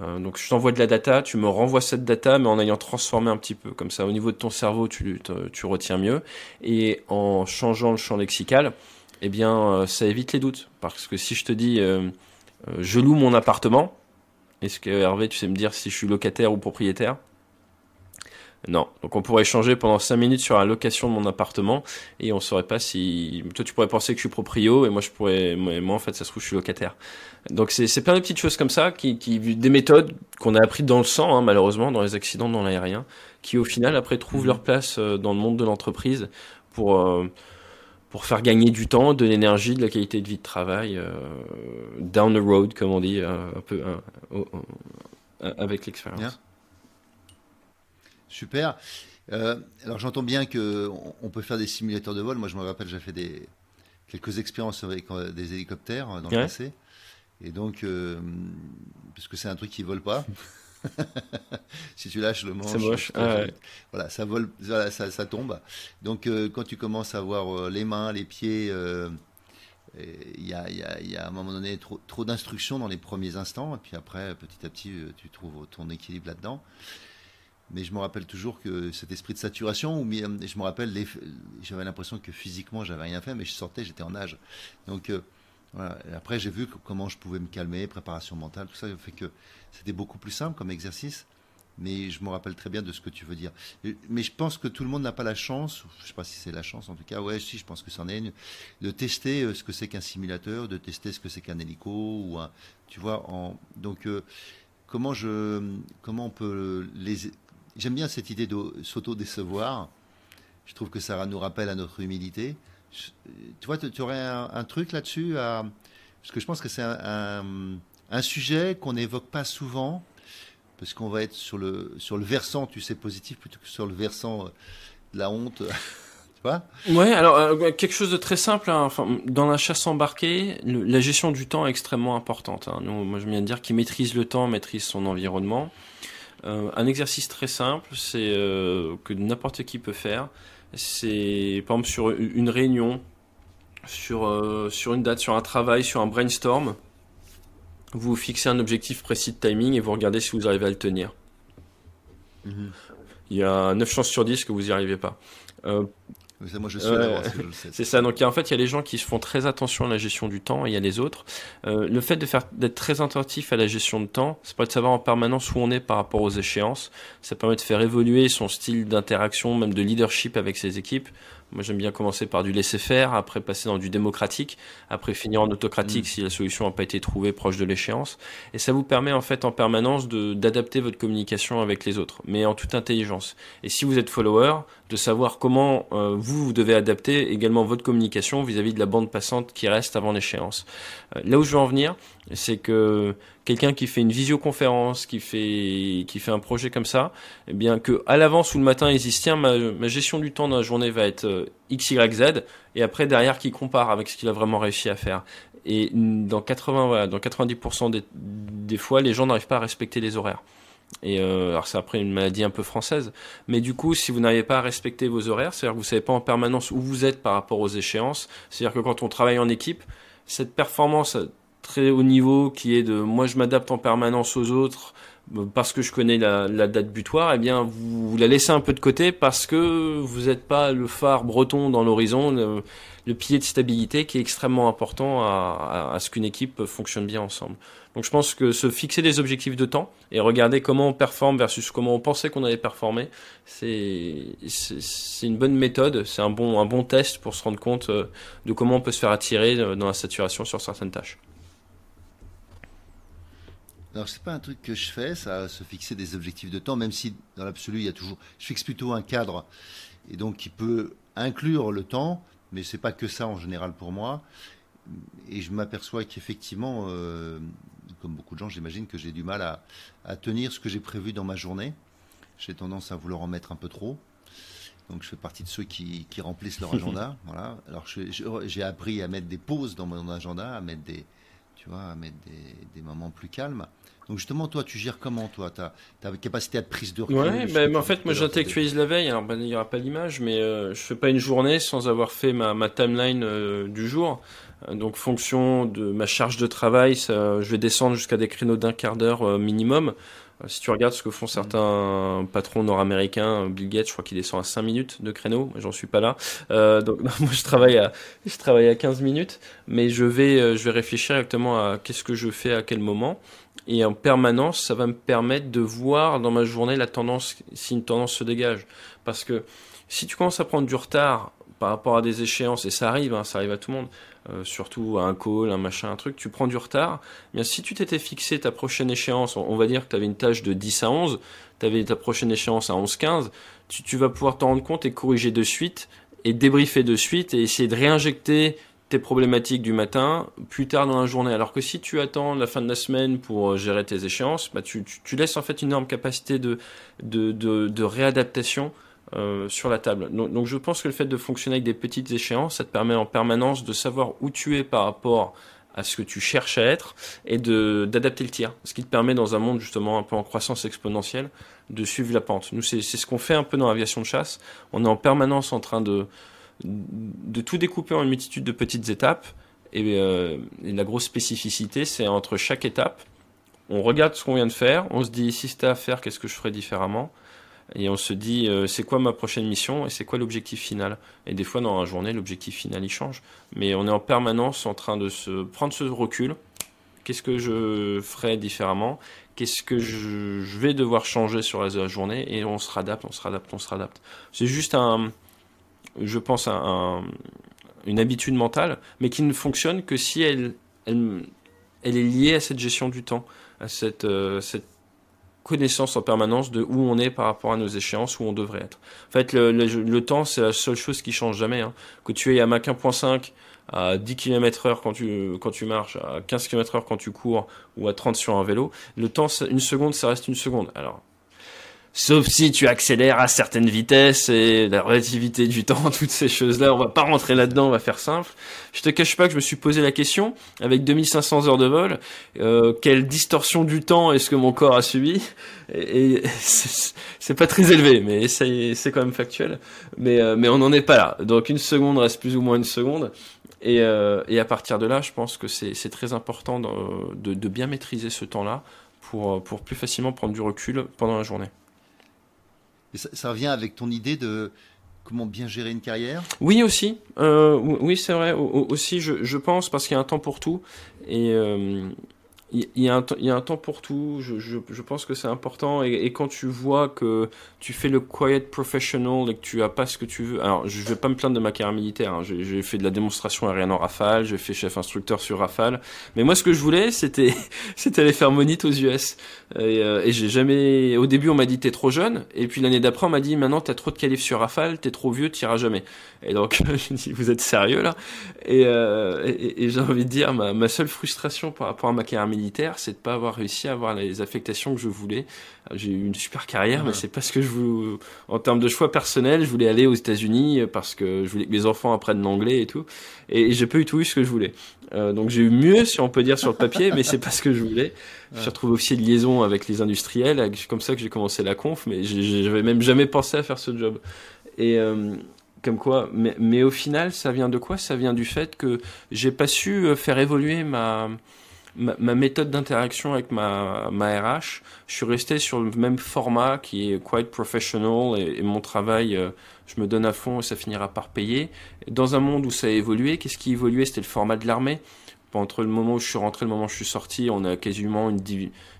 Euh, donc je t'envoie de la data, tu me renvoies cette data, mais en ayant transformé un petit peu. Comme ça, au niveau de ton cerveau, tu, tu retiens mieux. Et en changeant le champ lexical, eh bien, euh, ça évite les doutes. Parce que si je te dis, je loue mon appartement, est-ce que Hervé, tu sais me dire si je suis locataire ou propriétaire? Non. Donc on pourrait échanger pendant 5 minutes sur la location de mon appartement et on saurait pas si toi tu pourrais penser que je suis proprio et moi je pourrais moi en fait ça se trouve je suis locataire. Donc c'est plein de petites choses comme ça qui, qui des méthodes qu'on a appris dans le sang hein, malheureusement dans les accidents dans l'aérien qui au final après trouvent leur place euh, dans le monde de l'entreprise pour euh, pour faire gagner du temps, de l'énergie, de la qualité de vie de travail euh, down the road comme on dit un peu avec l'expérience. Super. Euh, alors j'entends bien que on peut faire des simulateurs de vol. Moi je me rappelle, j'ai fait des quelques expériences avec euh, des hélicoptères dans le passé. Et donc, euh, parce que c'est un truc qui vole pas. si tu lâches le manche, moche. voilà, ça vole, ça, tombe. Donc quand tu commences à voir les mains, les pieds, il y a, y, a, y, a, à un moment donné trop, trop d'instructions dans les premiers instants, et puis après, petit à petit, tu trouves ton équilibre là-dedans mais je me rappelle toujours que cet esprit de saturation, où je me rappelle, j'avais l'impression que physiquement j'avais rien fait, mais je sortais, j'étais en âge. Donc euh, après j'ai vu comment je pouvais me calmer, préparation mentale, tout ça fait que c'était beaucoup plus simple comme exercice. Mais je me rappelle très bien de ce que tu veux dire. Mais je pense que tout le monde n'a pas la chance, je ne sais pas si c'est la chance en tout cas, ouais, si, je pense que c'en est une, de tester euh, ce que c'est qu'un simulateur, de tester ce que c'est qu'un hélico, ou tu vois, donc euh, comment on peut les, J'aime bien cette idée de s'auto-décevoir. Je trouve que ça nous rappelle à notre humilité. tu vois, tu aurais un, truc là-dessus Parce que je pense que c'est un, sujet qu'on n'évoque pas souvent, parce qu'on va être sur le, sur le versant, tu sais, positif, plutôt que sur le versant de la honte. Ouais, alors euh, quelque chose de très simple. Hein. Dans la chasse embarquée, la gestion du temps est extrêmement importante. Hein. Nous, moi, je viens de dire qu'il maîtrise le temps, maîtrise son environnement. Euh, un exercice très simple, c'est euh, que n'importe qui peut faire. C'est par exemple sur une réunion, sur sur une date, sur un travail, sur un brainstorm. Vous fixez un objectif précis de timing et vous regardez si vous arrivez à le tenir. Mm-hmm. Il y a 9 chances sur 10 que vous n'y arrivez pas. Moi, je suis C'est ça. Donc, en fait, il y a les gens qui se font très attention à la gestion du temps et il y a les autres. Euh, le fait de faire d'être très attentif à la gestion de temps, ça permet de savoir en permanence où on est par rapport aux échéances. Ça permet de faire évoluer son style d'interaction, même de leadership avec ses équipes. Moi, j'aime bien commencer par du laisser-faire, après passer dans du démocratique, après finir en autocratique mm. si la solution n'a pas été trouvée proche de l'échéance. Et ça vous permet en fait en permanence d'adapter votre communication avec les autres, mais en toute intelligence. Et si vous êtes follower, de savoir comment euh, vous, devez adapter également votre communication vis-à-vis de la bande passante qui reste avant l'échéance. Euh, là où je veux en venir, c'est que quelqu'un qui fait une visioconférence, qui fait qui fait un projet comme ça, eh bien que à l'avance ou le matin ils disent tiens ma, gestion du temps dans la journée va être euh, x y z et après derrière qui compare avec ce qu'il a vraiment réussi à faire. Et dans 80 voilà, dans 90% des, des fois les gens n'arrivent pas à respecter les horaires. Et euh, alors c'est après une maladie un peu française, mais du coup si vous n'arrivez pas à respecter vos horaires, c'est-à-dire que vous savez pas en permanence où vous êtes par rapport aux échéances, c'est-à-dire que quand on travaille en équipe, cette performance très haut niveau qui est de moi je m'adapte en permanence aux autres euh, parce que je connais la, date butoir, eh bien vous, la laissez un peu de côté parce que vous n'êtes pas le phare breton dans l'horizon, le, pilier de stabilité qui est extrêmement important à, ce qu'une équipe fonctionne bien ensemble. Donc je pense que se fixer des objectifs de temps et regarder comment on performe versus comment on pensait qu'on allait performer, c'est une bonne méthode, c'est un bon un bon test pour se rendre compte euh, de comment on peut se faire attirer euh, dans la saturation sur certaines tâches. Alors, c'est pas un truc que je fais, ça, se fixer des objectifs de temps, même si dans l'absolu, il y a toujours. Je fixe plutôt un cadre, et donc qui peut inclure le temps, mais c'est pas que ça en général pour moi. Et je m'aperçois qu'effectivement, euh, comme beaucoup de gens, j'imagine que j'ai du mal à, tenir ce que j'ai prévu dans ma journée. J'ai tendance à vouloir en mettre un peu trop. Donc je fais partie de ceux qui, remplissent leur agenda. voilà. Alors j'ai appris à mettre des pauses dans mon agenda, à mettre des, tu vois, à mettre des, des moments plus calmes. Donc justement, toi, tu gères comment, toi? Ta capacité à prise de recul Ouais, ben, en fait, moi, j'intellectualise la veille. Alors, ben, il n'y aura pas l'image, mais euh, je fais pas une journée sans avoir fait ma, ma timeline euh, du jour. Euh, donc, fonction de ma charge de travail, ça, je vais descendre jusqu'à des créneaux d'un quart d'heure minimum. Si tu regardes ce que font certains patrons nord-américains, Bill Gates, je crois qu'il descend à 5 minutes de créneau. J'en suis pas là. Euh, donc moi je travaille à je travaille à 15 minutes, mais je vais je vais réfléchir exactement à qu'est-ce que je fais à quel moment et en permanence, ça va me permettre de voir dans ma journée la tendance, si une tendance se dégage. Parce que si tu commences à prendre du retard par rapport à des échéances, et ça arrive, hein, ça arrive à tout le monde, euh, surtout à un call, un machin, un truc, tu prends du retard, eh bien si tu t'étais fixé ta prochaine échéance, on, va dire que tu avais une tâche de 10 à 11, tu avais ta prochaine échéance à 11-15, tu, vas pouvoir t'en rendre compte et corriger de suite, et débriefer de suite, et essayer de réinjecter tes problématiques du matin plus tard dans la journée. Alors que si tu attends la fin de la semaine pour euh, gérer tes échéances, bah tu, laisses en fait une énorme capacité de, de, de réadaptation euh, sur la table. Donc, je pense que le fait de fonctionner avec des petites échéances, ça te permet en permanence de savoir où tu es par rapport à ce que tu cherches à être et de d'adapter le tir. Ce qui te permet dans un monde justement un peu en croissance exponentielle de suivre la pente. Nous c'est ce qu'on fait un peu dans l'aviation de chasse. On est en permanence en train de de tout découper en une multitude de petites étapes. Euh, et, la grosse spécificité, c'est entre chaque étape, on regarde ce qu'on vient de faire, on se dit si c'était à faire, qu'est-ce que je ferais différemment? Et on se dit euh, c'est quoi ma prochaine mission et c'est quoi l'objectif final? Et des fois dans la journée l'objectif final il change, mais on est en permanence en train de se prendre ce recul. Qu'est-ce que je ferais différemment? Qu'est-ce que je, vais devoir changer sur la journée? Et on se radapte, on se radapte, on se radapte. C'est juste un, je pense, un, une habitude mentale, mais qui ne fonctionne que si elle, elle, elle, est liée à cette gestion du temps, à cette, euh, cette connaissance en permanence de où on est par rapport à nos échéances, où on devrait être. En fait, le, le, temps, c'est la seule chose qui change jamais. Hein. Que tu aies à Mach 1.5 à 10 km heure quand tu, quand tu marches, à 15 km heure quand tu cours, ou à 30 sur un vélo, le temps, une seconde, ça reste une seconde. Alors, Sauf si tu accélères à certaines vitesses et la relativité du temps, toutes ces choses-là, on va pas rentrer là-dedans, on va faire simple. Je te cache pas que je me suis posé la question, avec 2500 heures de vol, euh, quelle distorsion du temps est-ce que mon corps a subi? Et, c'est pas très élevé, mais c'est quand même factuel. Mais, euh, mais on n'en est pas là. Donc une seconde reste plus ou moins une seconde. Et, euh, et à partir de là, je pense que c'est très important de, de bien maîtriser ce temps-là pour, pour plus facilement prendre du recul pendant la journée ça, revient avec ton idée de comment bien gérer une carrière? Oui aussi, euh, oui c'est vrai. Aussi je, je pense parce qu'il y a un temps pour tout. Et euh, il y, a un, il y a un temps pour tout. Je, je, je pense que c'est important. Et, et, quand tu vois que tu fais le quiet professional et que tu as pas ce que tu veux. Alors, je vais pas me plaindre de ma carrière militaire. Hein. J'ai fait de la démonstration aérienne en Rafale. J'ai fait chef instructeur sur Rafale. Mais moi, ce que je voulais, c'était, aller faire monite aux US. Et, euh, et j'ai jamais. Au début, on m'a dit t'es trop jeune. Et puis l'année d'après, on m'a dit maintenant t'as trop de qualifs sur Rafale. T'es trop vieux, t'iras jamais. Et donc, je dit vous êtes sérieux là? Et, euh, et, et j'ai envie de dire ma, ma seule frustration par rapport à ma carrière militaire c'est de pas avoir réussi à avoir les affectations que je voulais. J'ai eu une super carrière, mais c'est pas ce que je voulais. En termes de choix personnel, je voulais aller aux États-Unis parce que je voulais que mes enfants apprennent l'anglais et tout. Et j'ai pas eu tout eu ce que je voulais. Euh, donc j'ai eu mieux, si on peut dire, sur le papier, mais c'est pas ce que je voulais. Je me suis retrouvé officier de liaison avec les industriels. C'est comme ça que j'ai commencé la conf, mais j'avais même jamais pensé à faire ce job. Et euh, comme quoi, mais, mais, au final, ça vient de quoi? Ça vient du fait que j'ai pas su euh, faire évoluer ma ma, méthode d'interaction avec ma, ma RH, je suis resté sur le même format qui est quite professional et, mon travail, euh, je me donne à fond et ça finira par payer. Dans un monde où ça a évolué, qu'est-ce qui évoluait? C'était le format de l'armée. Entre le moment où je suis rentré et le moment où je suis sorti, on a quasiment une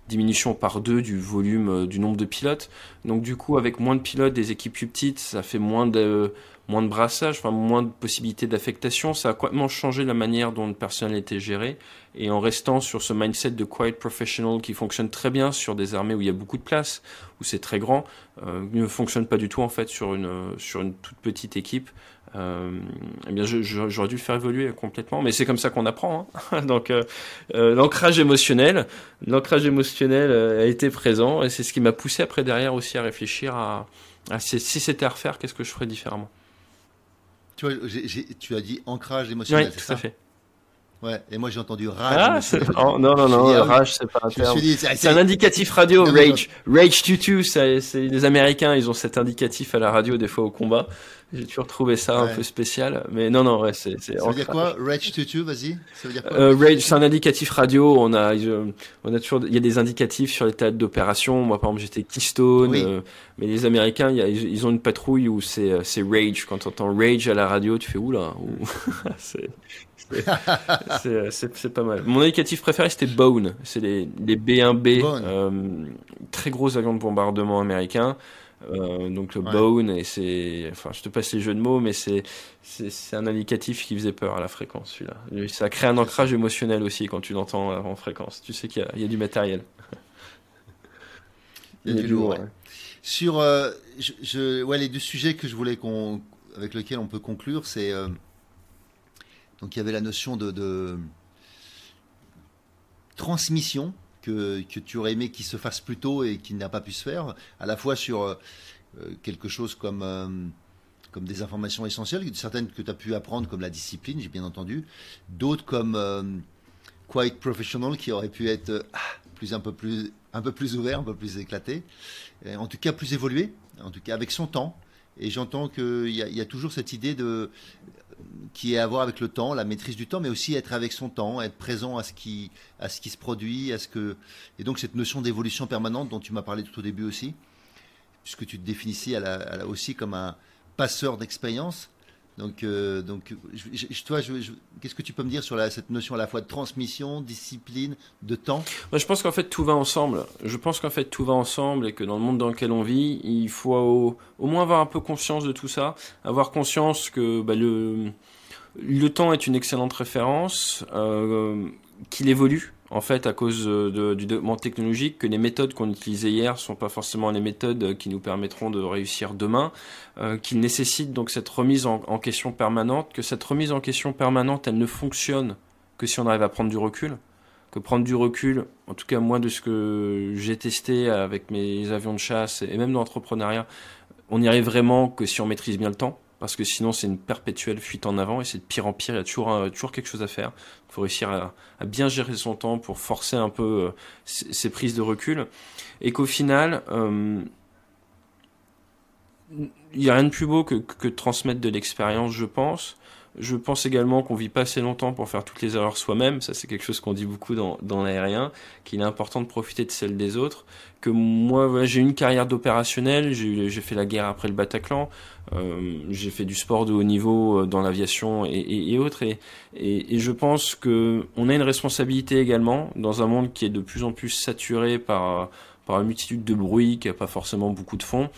diminution par deux du volume euh, du nombre de pilotes. Donc du coup, avec moins de pilotes, des équipes plus petites, ça fait moins de moins de brassage, enfin moins de possibilités d'affectation. Ça a complètement changé la manière dont le personnel était géré. Et en restant sur ce mindset de quiet professional qui fonctionne très bien sur des armées où il y a beaucoup de place, où c'est très grand, euh, ne fonctionne pas du tout en fait sur une sur une toute petite équipe. Euh, eh bien, j'aurais dû le faire évoluer complètement, mais c'est comme ça qu'on apprend. Hein. Donc, euh, euh, l'ancrage émotionnel, l'ancrage émotionnel euh, a été présent, et c'est ce qui m'a poussé après derrière aussi à réfléchir à, à si c'était à refaire, qu'est-ce que je ferais différemment. Tu vois, tu as dit ancrage émotionnel. Oui, tout à fait. Ouais, et moi j'ai entendu rage. Ah, non, non, non, ah rage, c'est pas un terme. C'est un indicatif radio, rage. Rage tutu, c'est les Américains, ils ont cet indicatif à la radio des fois au combat. J'ai toujours trouvé ça un peu spécial, mais non, non, ouais, c'est. Ça veut dire quoi, Rage tutu, vas-y? Ça veut dire quoi euh, Rage, c'est un indicatif radio. On a, on a toujours, il y a des indicatifs sur les théâtres d'opération. Moi, par exemple, j'étais Keystone, euh, mais les Américains, y a, ils ont une patrouille où c'est, euh, c'est Rage. Quand tu entends Rage à la radio, tu fais oula. c'est c'est pas mal. Mon indicatif préféré, c'était Bone. C'est les, les B1B, euh, très gros avions de bombardement américains. Euh, donc le Bone, et c'est. Enfin, je te passe les jeux de mots, mais c'est un indicatif qui faisait peur à la fréquence, celui-là. Ça crée un ancrage émotionnel aussi quand tu l'entends en fréquence. Tu sais qu'il y, y, a du matériel. Il y a du lourd. Sur euh, je, ouais, les deux sujets que je voulais qu'on avec lesquels on peut conclure, c'est euh, donc il y avait la notion de, transmission que, tu aurais aimé qu'il se fasse plus tôt et qui n'a pas pu se faire, à la fois sur euh, quelque chose comme, euh, comme des informations essentielles, certaines que tu as pu apprendre comme la discipline, j'ai bien entendu, d'autres comme euh, quite professional qui auraient pu être ah, plus, un, peu plus, un peu plus ouvert, un peu plus éclaté, en tout cas plus évolué, en tout cas avec son temps. Et j'entends qu'il y, a toujours cette idée de qui est à voir avec le temps, la maîtrise du temps, mais aussi être avec son temps, être présent à ce qui, à ce qui se produit, à ce que, et donc cette notion d'évolution permanente dont tu m'as parlé tout au début aussi, puisque tu te définissais à aussi comme un passeur d'expérience. Donc, euh, donc je, toi, qu'est-ce que tu peux me dire sur cette notion à la fois de transmission, discipline, de temps? Moi, Je pense qu'en fait tout va ensemble. Je pense qu'en fait tout va ensemble et que dans le monde dans lequel on vit, il faut au, moins avoir un peu conscience de tout ça, avoir conscience que bah, le, le temps est une excellente référence, euh, qu'il évolue en fait, à cause de, du développement technologique, que les méthodes qu'on utilisait hier sont pas forcément les méthodes qui nous permettront de réussir demain, euh, qu'il nécessite donc cette remise en, en, question permanente, que cette remise en question permanente, elle ne fonctionne que si on arrive à prendre du recul, que prendre du recul, en tout cas moi de ce que j'ai testé avec mes avions de chasse et même dans l'entrepreneuriat, on n'y arrive vraiment que si on maîtrise bien le temps parce que sinon c'est une perpétuelle fuite en avant et c'est de pire en pire, il y a toujours, quelque chose à faire. Il faut réussir à, bien gérer son temps pour forcer un peu euh, ces, prises de recul et qu'au final, euh, il n'y a rien de plus beau que, que de transmettre de l'expérience, je pense. Je pense également qu'on vit pas assez longtemps pour faire toutes les erreurs soi-même. Ça, c'est quelque chose qu'on dit beaucoup dans, dans l'aérien, qu'il est important de profiter de celles des autres. Que moi, voilà, j'ai une carrière d'opérationnel. J'ai fait la guerre après le Bataclan. Euh, j'ai fait du sport de haut niveau euh, dans l'aviation et, et, et, autres. Et, et, je pense que on a une responsabilité également dans un monde qui est de plus en plus saturé par par une multitude de bruit, qui a pas forcément beaucoup de fond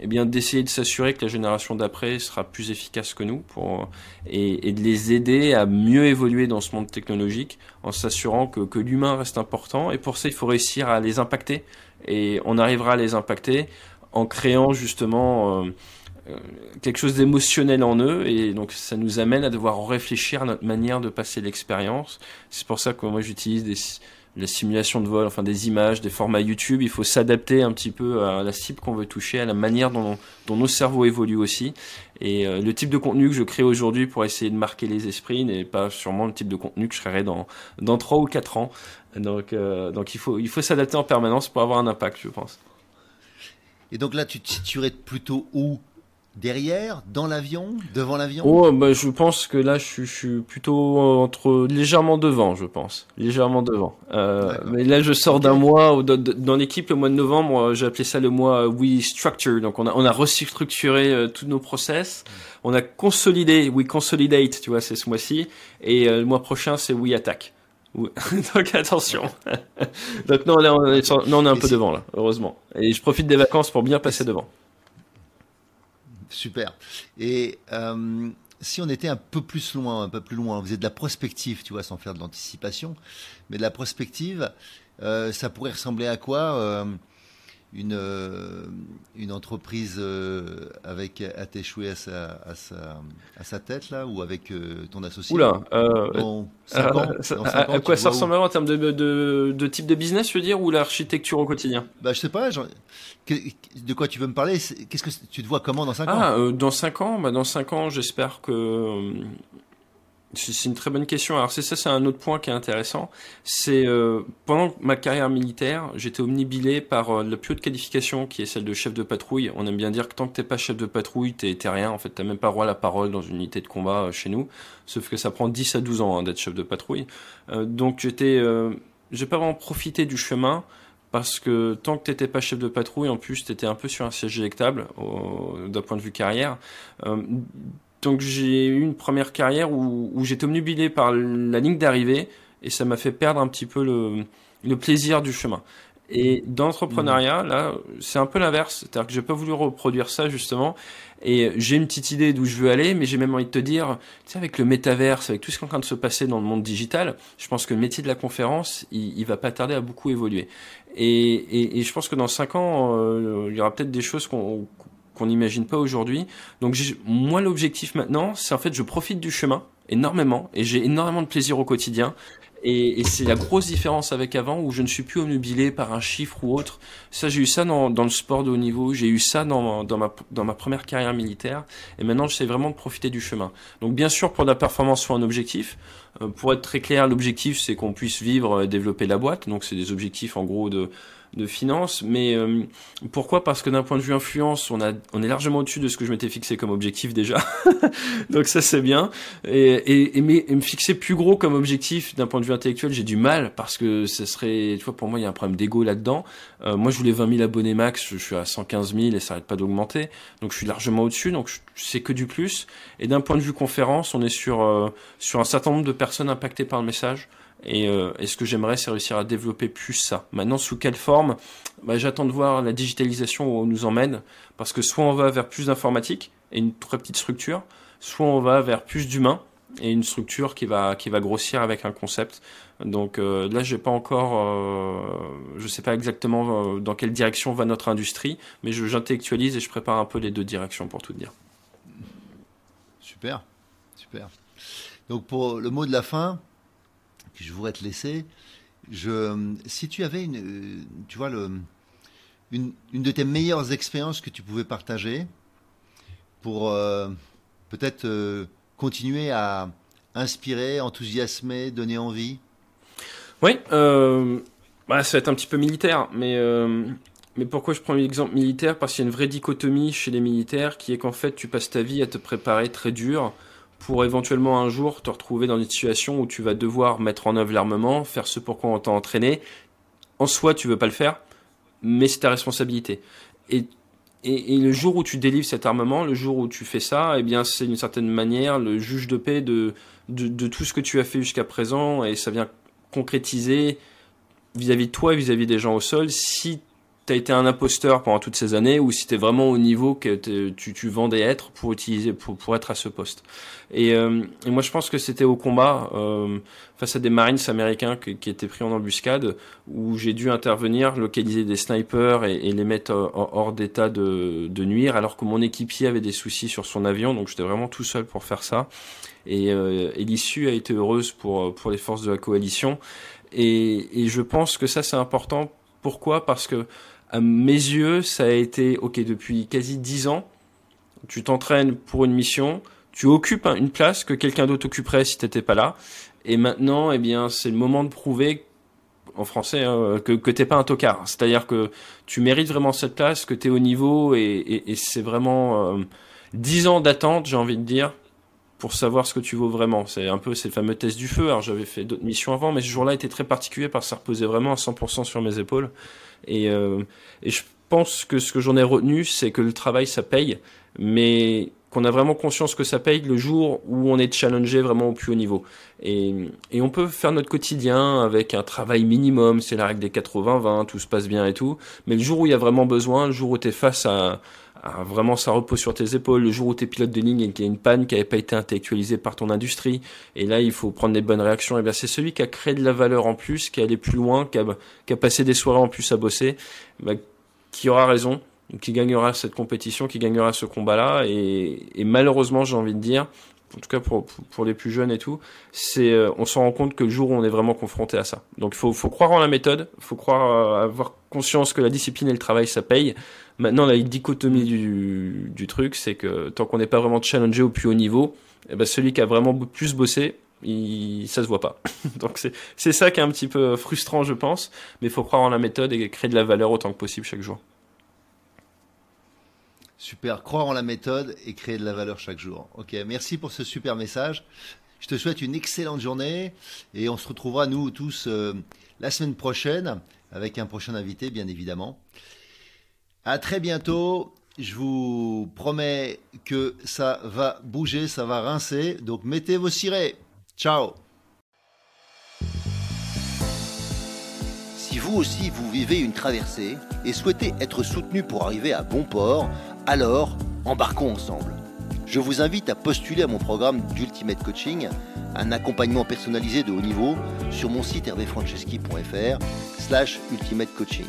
eh bien d'essayer de s'assurer que la génération d'après sera plus efficace que nous pour, et, de les aider à mieux évoluer dans ce monde technologique en s'assurant que, que l'humain reste important. Et pour ça il faut réussir à les impacter. Et on arrivera à les impacter en créant justement euh, euh quelque chose d'émotionnel en eux. Et donc ça nous amène à devoir réfléchir à notre manière de passer l'expérience. C'est pour ça que moi j'utilise des la simulation de vol, enfin des images, des formats YouTube, il faut s'adapter un petit peu à la cible qu'on veut toucher, à la manière dont, dont nos cerveaux évoluent aussi. Et euh, le type de contenu que je crée aujourd'hui pour essayer de marquer les esprits n'est pas sûrement le type de contenu que je créerai dans dans trois ou quatre ans. Donc euh, donc il faut il faut s'adapter en permanence pour avoir un impact, je pense. Et donc là, tu te situerais plutôt où Derrière, dans l'avion, devant l'avion? Oh, bah, je pense que là, je, suis plutôt entre légèrement devant, je pense, légèrement devant. Euh, mais là, je sors d'un mois où, dans l'équipe le mois de novembre, j'ai appelé ça le mois We Structure. Donc, on a on a restructuré euh, tous nos process, on a consolidé, We Consolidate, tu vois, c'est ce mois-ci, et euh, le mois prochain, c'est We Attack. Donc attention. Donc non, là, on est, non, on est un peu devant là, heureusement. Et je profite des vacances pour bien passer devant. Super. Et euh, si on était un peu plus loin, un peu plus loin, on faisait de la prospective, tu vois, sans faire de l'anticipation, mais de la prospective, euh, ça pourrait ressembler à quoi euh, une, euh, une entreprise euh, avec à t'échouer à sa, à, sa, à sa tête là ou avec euh, ton associé? Oula, bon, à, quoi ça ressemblerait en termes de, de, de, type de business, je veux dire, ou l'architecture au quotidien? Bah je sais pas. Genre, de quoi tu veux me parler? Qu'est-ce que tu te vois comment dans 5 ans? ah, Dans 5 ans, bah dans 5 ans, j'espère que c'est une très bonne question. Alors c'est ça, c'est un autre point qui est intéressant. C'est euh, pendant ma carrière militaire, j'étais omnibilé par euh, la plus haute qualification qui est celle de chef de patrouille. On aime bien dire que tant que t'es pas chef de patrouille, t'es rien. En fait, t'as même pas droit à la parole dans une unité de combat euh, chez nous. Sauf que ça prend 10 à 12 ans hein, d'être chef de patrouille. Donc j'étais, j'ai pas vraiment profité du chemin parce que tant que t'étais pas chef de patrouille, en plus t'étais un peu sur un siège électable d'un point de vue carrière. Donc j'ai eu une première carrière où, où j'étais omnubilé par la ligne d'arrivée et ça m'a fait perdre un petit peu le, le plaisir du chemin. Et dans l'entrepreneuriat, là, c'est un peu l'inverse. C'est-à-dire que j'ai pas voulu reproduire ça, justement. Et j'ai une petite idée d'où je veux aller, mais j'ai même envie de te dire, tu sais, avec le métaverse, avec tout ce qui est en train de se passer dans le monde digital, je pense que le métier de la conférence, il, il va pas tarder à beaucoup évoluer. Et, et, et je pense que dans cinq ans, euh, il y aura peut-être des choses qu'on qu'on n'imagine pas aujourd'hui. Donc moi l'objectif maintenant, c'est en fait je profite du chemin énormément et j'ai énormément de plaisir au quotidien. Et, et c'est la grosse différence avec avant où je ne suis plus omnubilé par un chiffre ou autre. Ça, j'ai eu ça dans, dans, le sport de haut niveau, j'ai eu ça dans, dans, ma, dans ma première carrière militaire. Et maintenant, j'essaie vraiment de profiter du chemin. Donc, bien sûr, pour la performance, faut un objectif. Euh, pour être très clair, l'objectif, c'est qu'on puisse vivre et développer la boîte. Donc, c'est des objectifs, en gros, de de finances. Mais euh, pourquoi? Parce que d'un point de vue influence, on, a, on est largement au-dessus de ce que je m'étais fixé comme objectif déjà. Donc ça c'est bien. Et, et, et, mais, me fixer plus gros comme objectif d'un point de vue intellectuel, j'ai du mal parce que ce serait, tu vois, pour moi il y a un problème d'ego là-dedans. Euh, moi je voulais 20 000 abonnés max, je suis à 115 000 et ça n'arrête pas d'augmenter. Donc je suis largement au-dessus. Donc c'est que du plus. Et d'un point de vue conférence, on est sur euh, sur un certain nombre de personnes impactées par le message. Et, euh, et, ce que j'aimerais, c'est réussir à développer plus ça. Maintenant, sous quelle forme? Bah, J'attends de voir la digitalisation où on nous emmène, parce que soit on va vers plus d'informatique et une très petite structure, soit on va vers plus d'humain et une structure qui va qui va grossir avec un concept. Donc euh, là, j'ai pas encore, euh, je sais pas exactement euh, dans quelle direction va notre industrie, mais j'intellectualise et je prépare un peu les deux directions pour tout dire. Super, super. Donc pour le mot de la fin, que je voudrais te laisser, je, si tu avais une, tu vois le, une, une de tes meilleures expériences que tu pouvais partager pour peut-être continuer à inspirer, enthousiasmer, donner envie? Oui, euh, bah, ça va être un petit peu militaire, mais, euh, mais pourquoi je prends l'exemple militaire? Parce qu'il y a une vraie dichotomie chez les militaires qui est qu'en fait tu passes ta vie à te préparer très dur pour éventuellement un jour te retrouver dans une situation où tu vas devoir mettre en œuvre l'armement, faire ce pour quoi on t'a entraîné. En soi, tu veux pas le faire, mais c'est ta responsabilité. Et et, le jour où tu délivres cet armement, le jour où tu fais ça, eh bien, c'est d'une certaine manière le juge de paix de, de, tout ce que tu as fait jusqu'à présent, et ça vient concrétiser vis-à-vis de toi et vis-à-vis des gens au sol si tu as été un imposteur pendant toutes ces années ou si tu es vraiment au niveau que tu, tu vendais être pour utiliser pour, pour être à ce poste. Et, euh, et moi je pense que c'était au combat euh, face à des Marines américains qui, étaient pris en embuscade où j'ai dû intervenir, localiser des snipers et, et les mettre hors d'état de, de nuire alors que mon équipier avait des soucis sur son avion donc j'étais vraiment tout seul pour faire ça. Et, euh, et l'issue a été heureuse pour, pour les forces de la coalition. Et, et je pense que ça c'est important. Pourquoi? Parce que à mes yeux, ça a été, ok, depuis quasi dix ans, tu t'entraînes pour une mission, tu occupes une place que quelqu'un d'autre occuperait si t'étais pas là, et maintenant, eh bien, c'est le moment de prouver en français hein, que t'es pas un tocard. C'est-à-dire que tu mérites vraiment cette place, que tu es au niveau, et c'est vraiment euh, dix ans d'attente, j'ai envie de dire, pour savoir ce que tu vaux vraiment. C'est un peu ces fameux tests du feu. Alors j'avais fait d'autres missions avant, mais ce jour-là était très particulier parce que ça reposait vraiment à 100% sur mes épaules. Et, euh, et je pense que ce que j'en ai retenu, c'est que le travail, ça paye, mais qu'on a vraiment conscience que ça paye le jour où on est challengé vraiment au plus haut niveau. Et, et on peut faire notre quotidien avec un travail minimum, c'est la règle des 80-20, tout se passe bien et tout, mais le jour où il y a vraiment besoin, le jour où tu es face à, à, vraiment ça repose sur tes épaules, le jour où tu es pilote de ligne et qu'il y a une panne qui n'avait pas été intellectualisée par ton industrie, et là il faut prendre des bonnes réactions, et bien c'est celui qui a créé de la valeur en plus, qui est allé plus loin, qui a, qui a passé des soirées en plus à bosser, bah, qui aura raison, qui gagnera cette compétition, qui gagnera ce combat-là. Et, et malheureusement, j'ai envie de dire, en tout cas pour, pour les plus jeunes et tout, c'est euh, on se rend compte que le jour où on est vraiment confronté à ça. Donc il faut, faut croire en la méthode, faut croire euh, avoir conscience que la discipline et le travail ça paye. Maintenant la dichotomie du, truc, c'est que tant qu'on n'est pas vraiment challengé au plus haut niveau, eh ben celui qui a vraiment plus bossé, il, ça se voit pas. Donc c'est c'est ça qui est un petit peu frustrant je pense, mais il faut croire en la méthode et créer de la valeur autant que possible chaque jour. Super, croire en la méthode et créer de la valeur chaque jour. Ok, merci pour ce super message. Je te souhaite une excellente journée et on se retrouvera nous tous euh, la semaine prochaine avec un prochain invité, bien évidemment. À très bientôt. Je vous promets que ça va bouger, ça va rincer. Donc mettez vos cirés. Ciao. Si vous aussi vous vivez une traversée et souhaitez être soutenu pour arriver à bon port, alors, embarquons ensemble. Je vous invite à postuler à mon programme d'Ultimate Coaching, un accompagnement personnalisé de haut niveau sur mon site hervéfranceschi.fr slash ultimate coaching.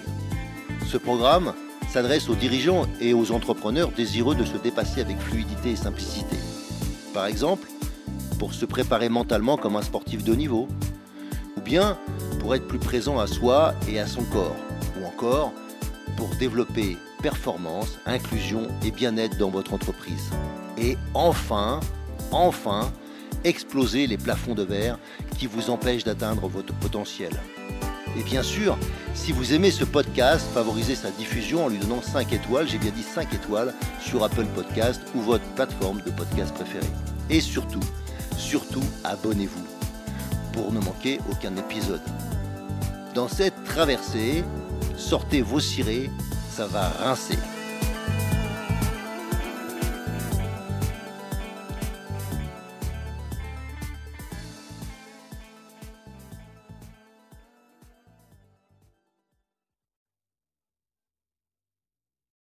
Ce programme s'adresse aux dirigeants et aux entrepreneurs désireux de se dépasser avec fluidité et simplicité. Par exemple, pour se préparer mentalement comme un sportif de niveau, ou bien pour être plus présent à soi et à son corps, ou encore pour développer performance, inclusion et bien-être dans votre entreprise. Et enfin, enfin, exploser les plafonds de verre qui vous empêchent d'atteindre votre potentiel. Et bien sûr, si vous aimez ce podcast, favorisez sa diffusion en lui donnant 5 étoiles, j'ai bien dit 5 étoiles, sur Apple Podcast ou votre plateforme de podcast préférée. Et surtout, surtout, abonnez-vous pour ne manquer aucun épisode. Dans cette traversée, sortez vos cirés ça va rincer.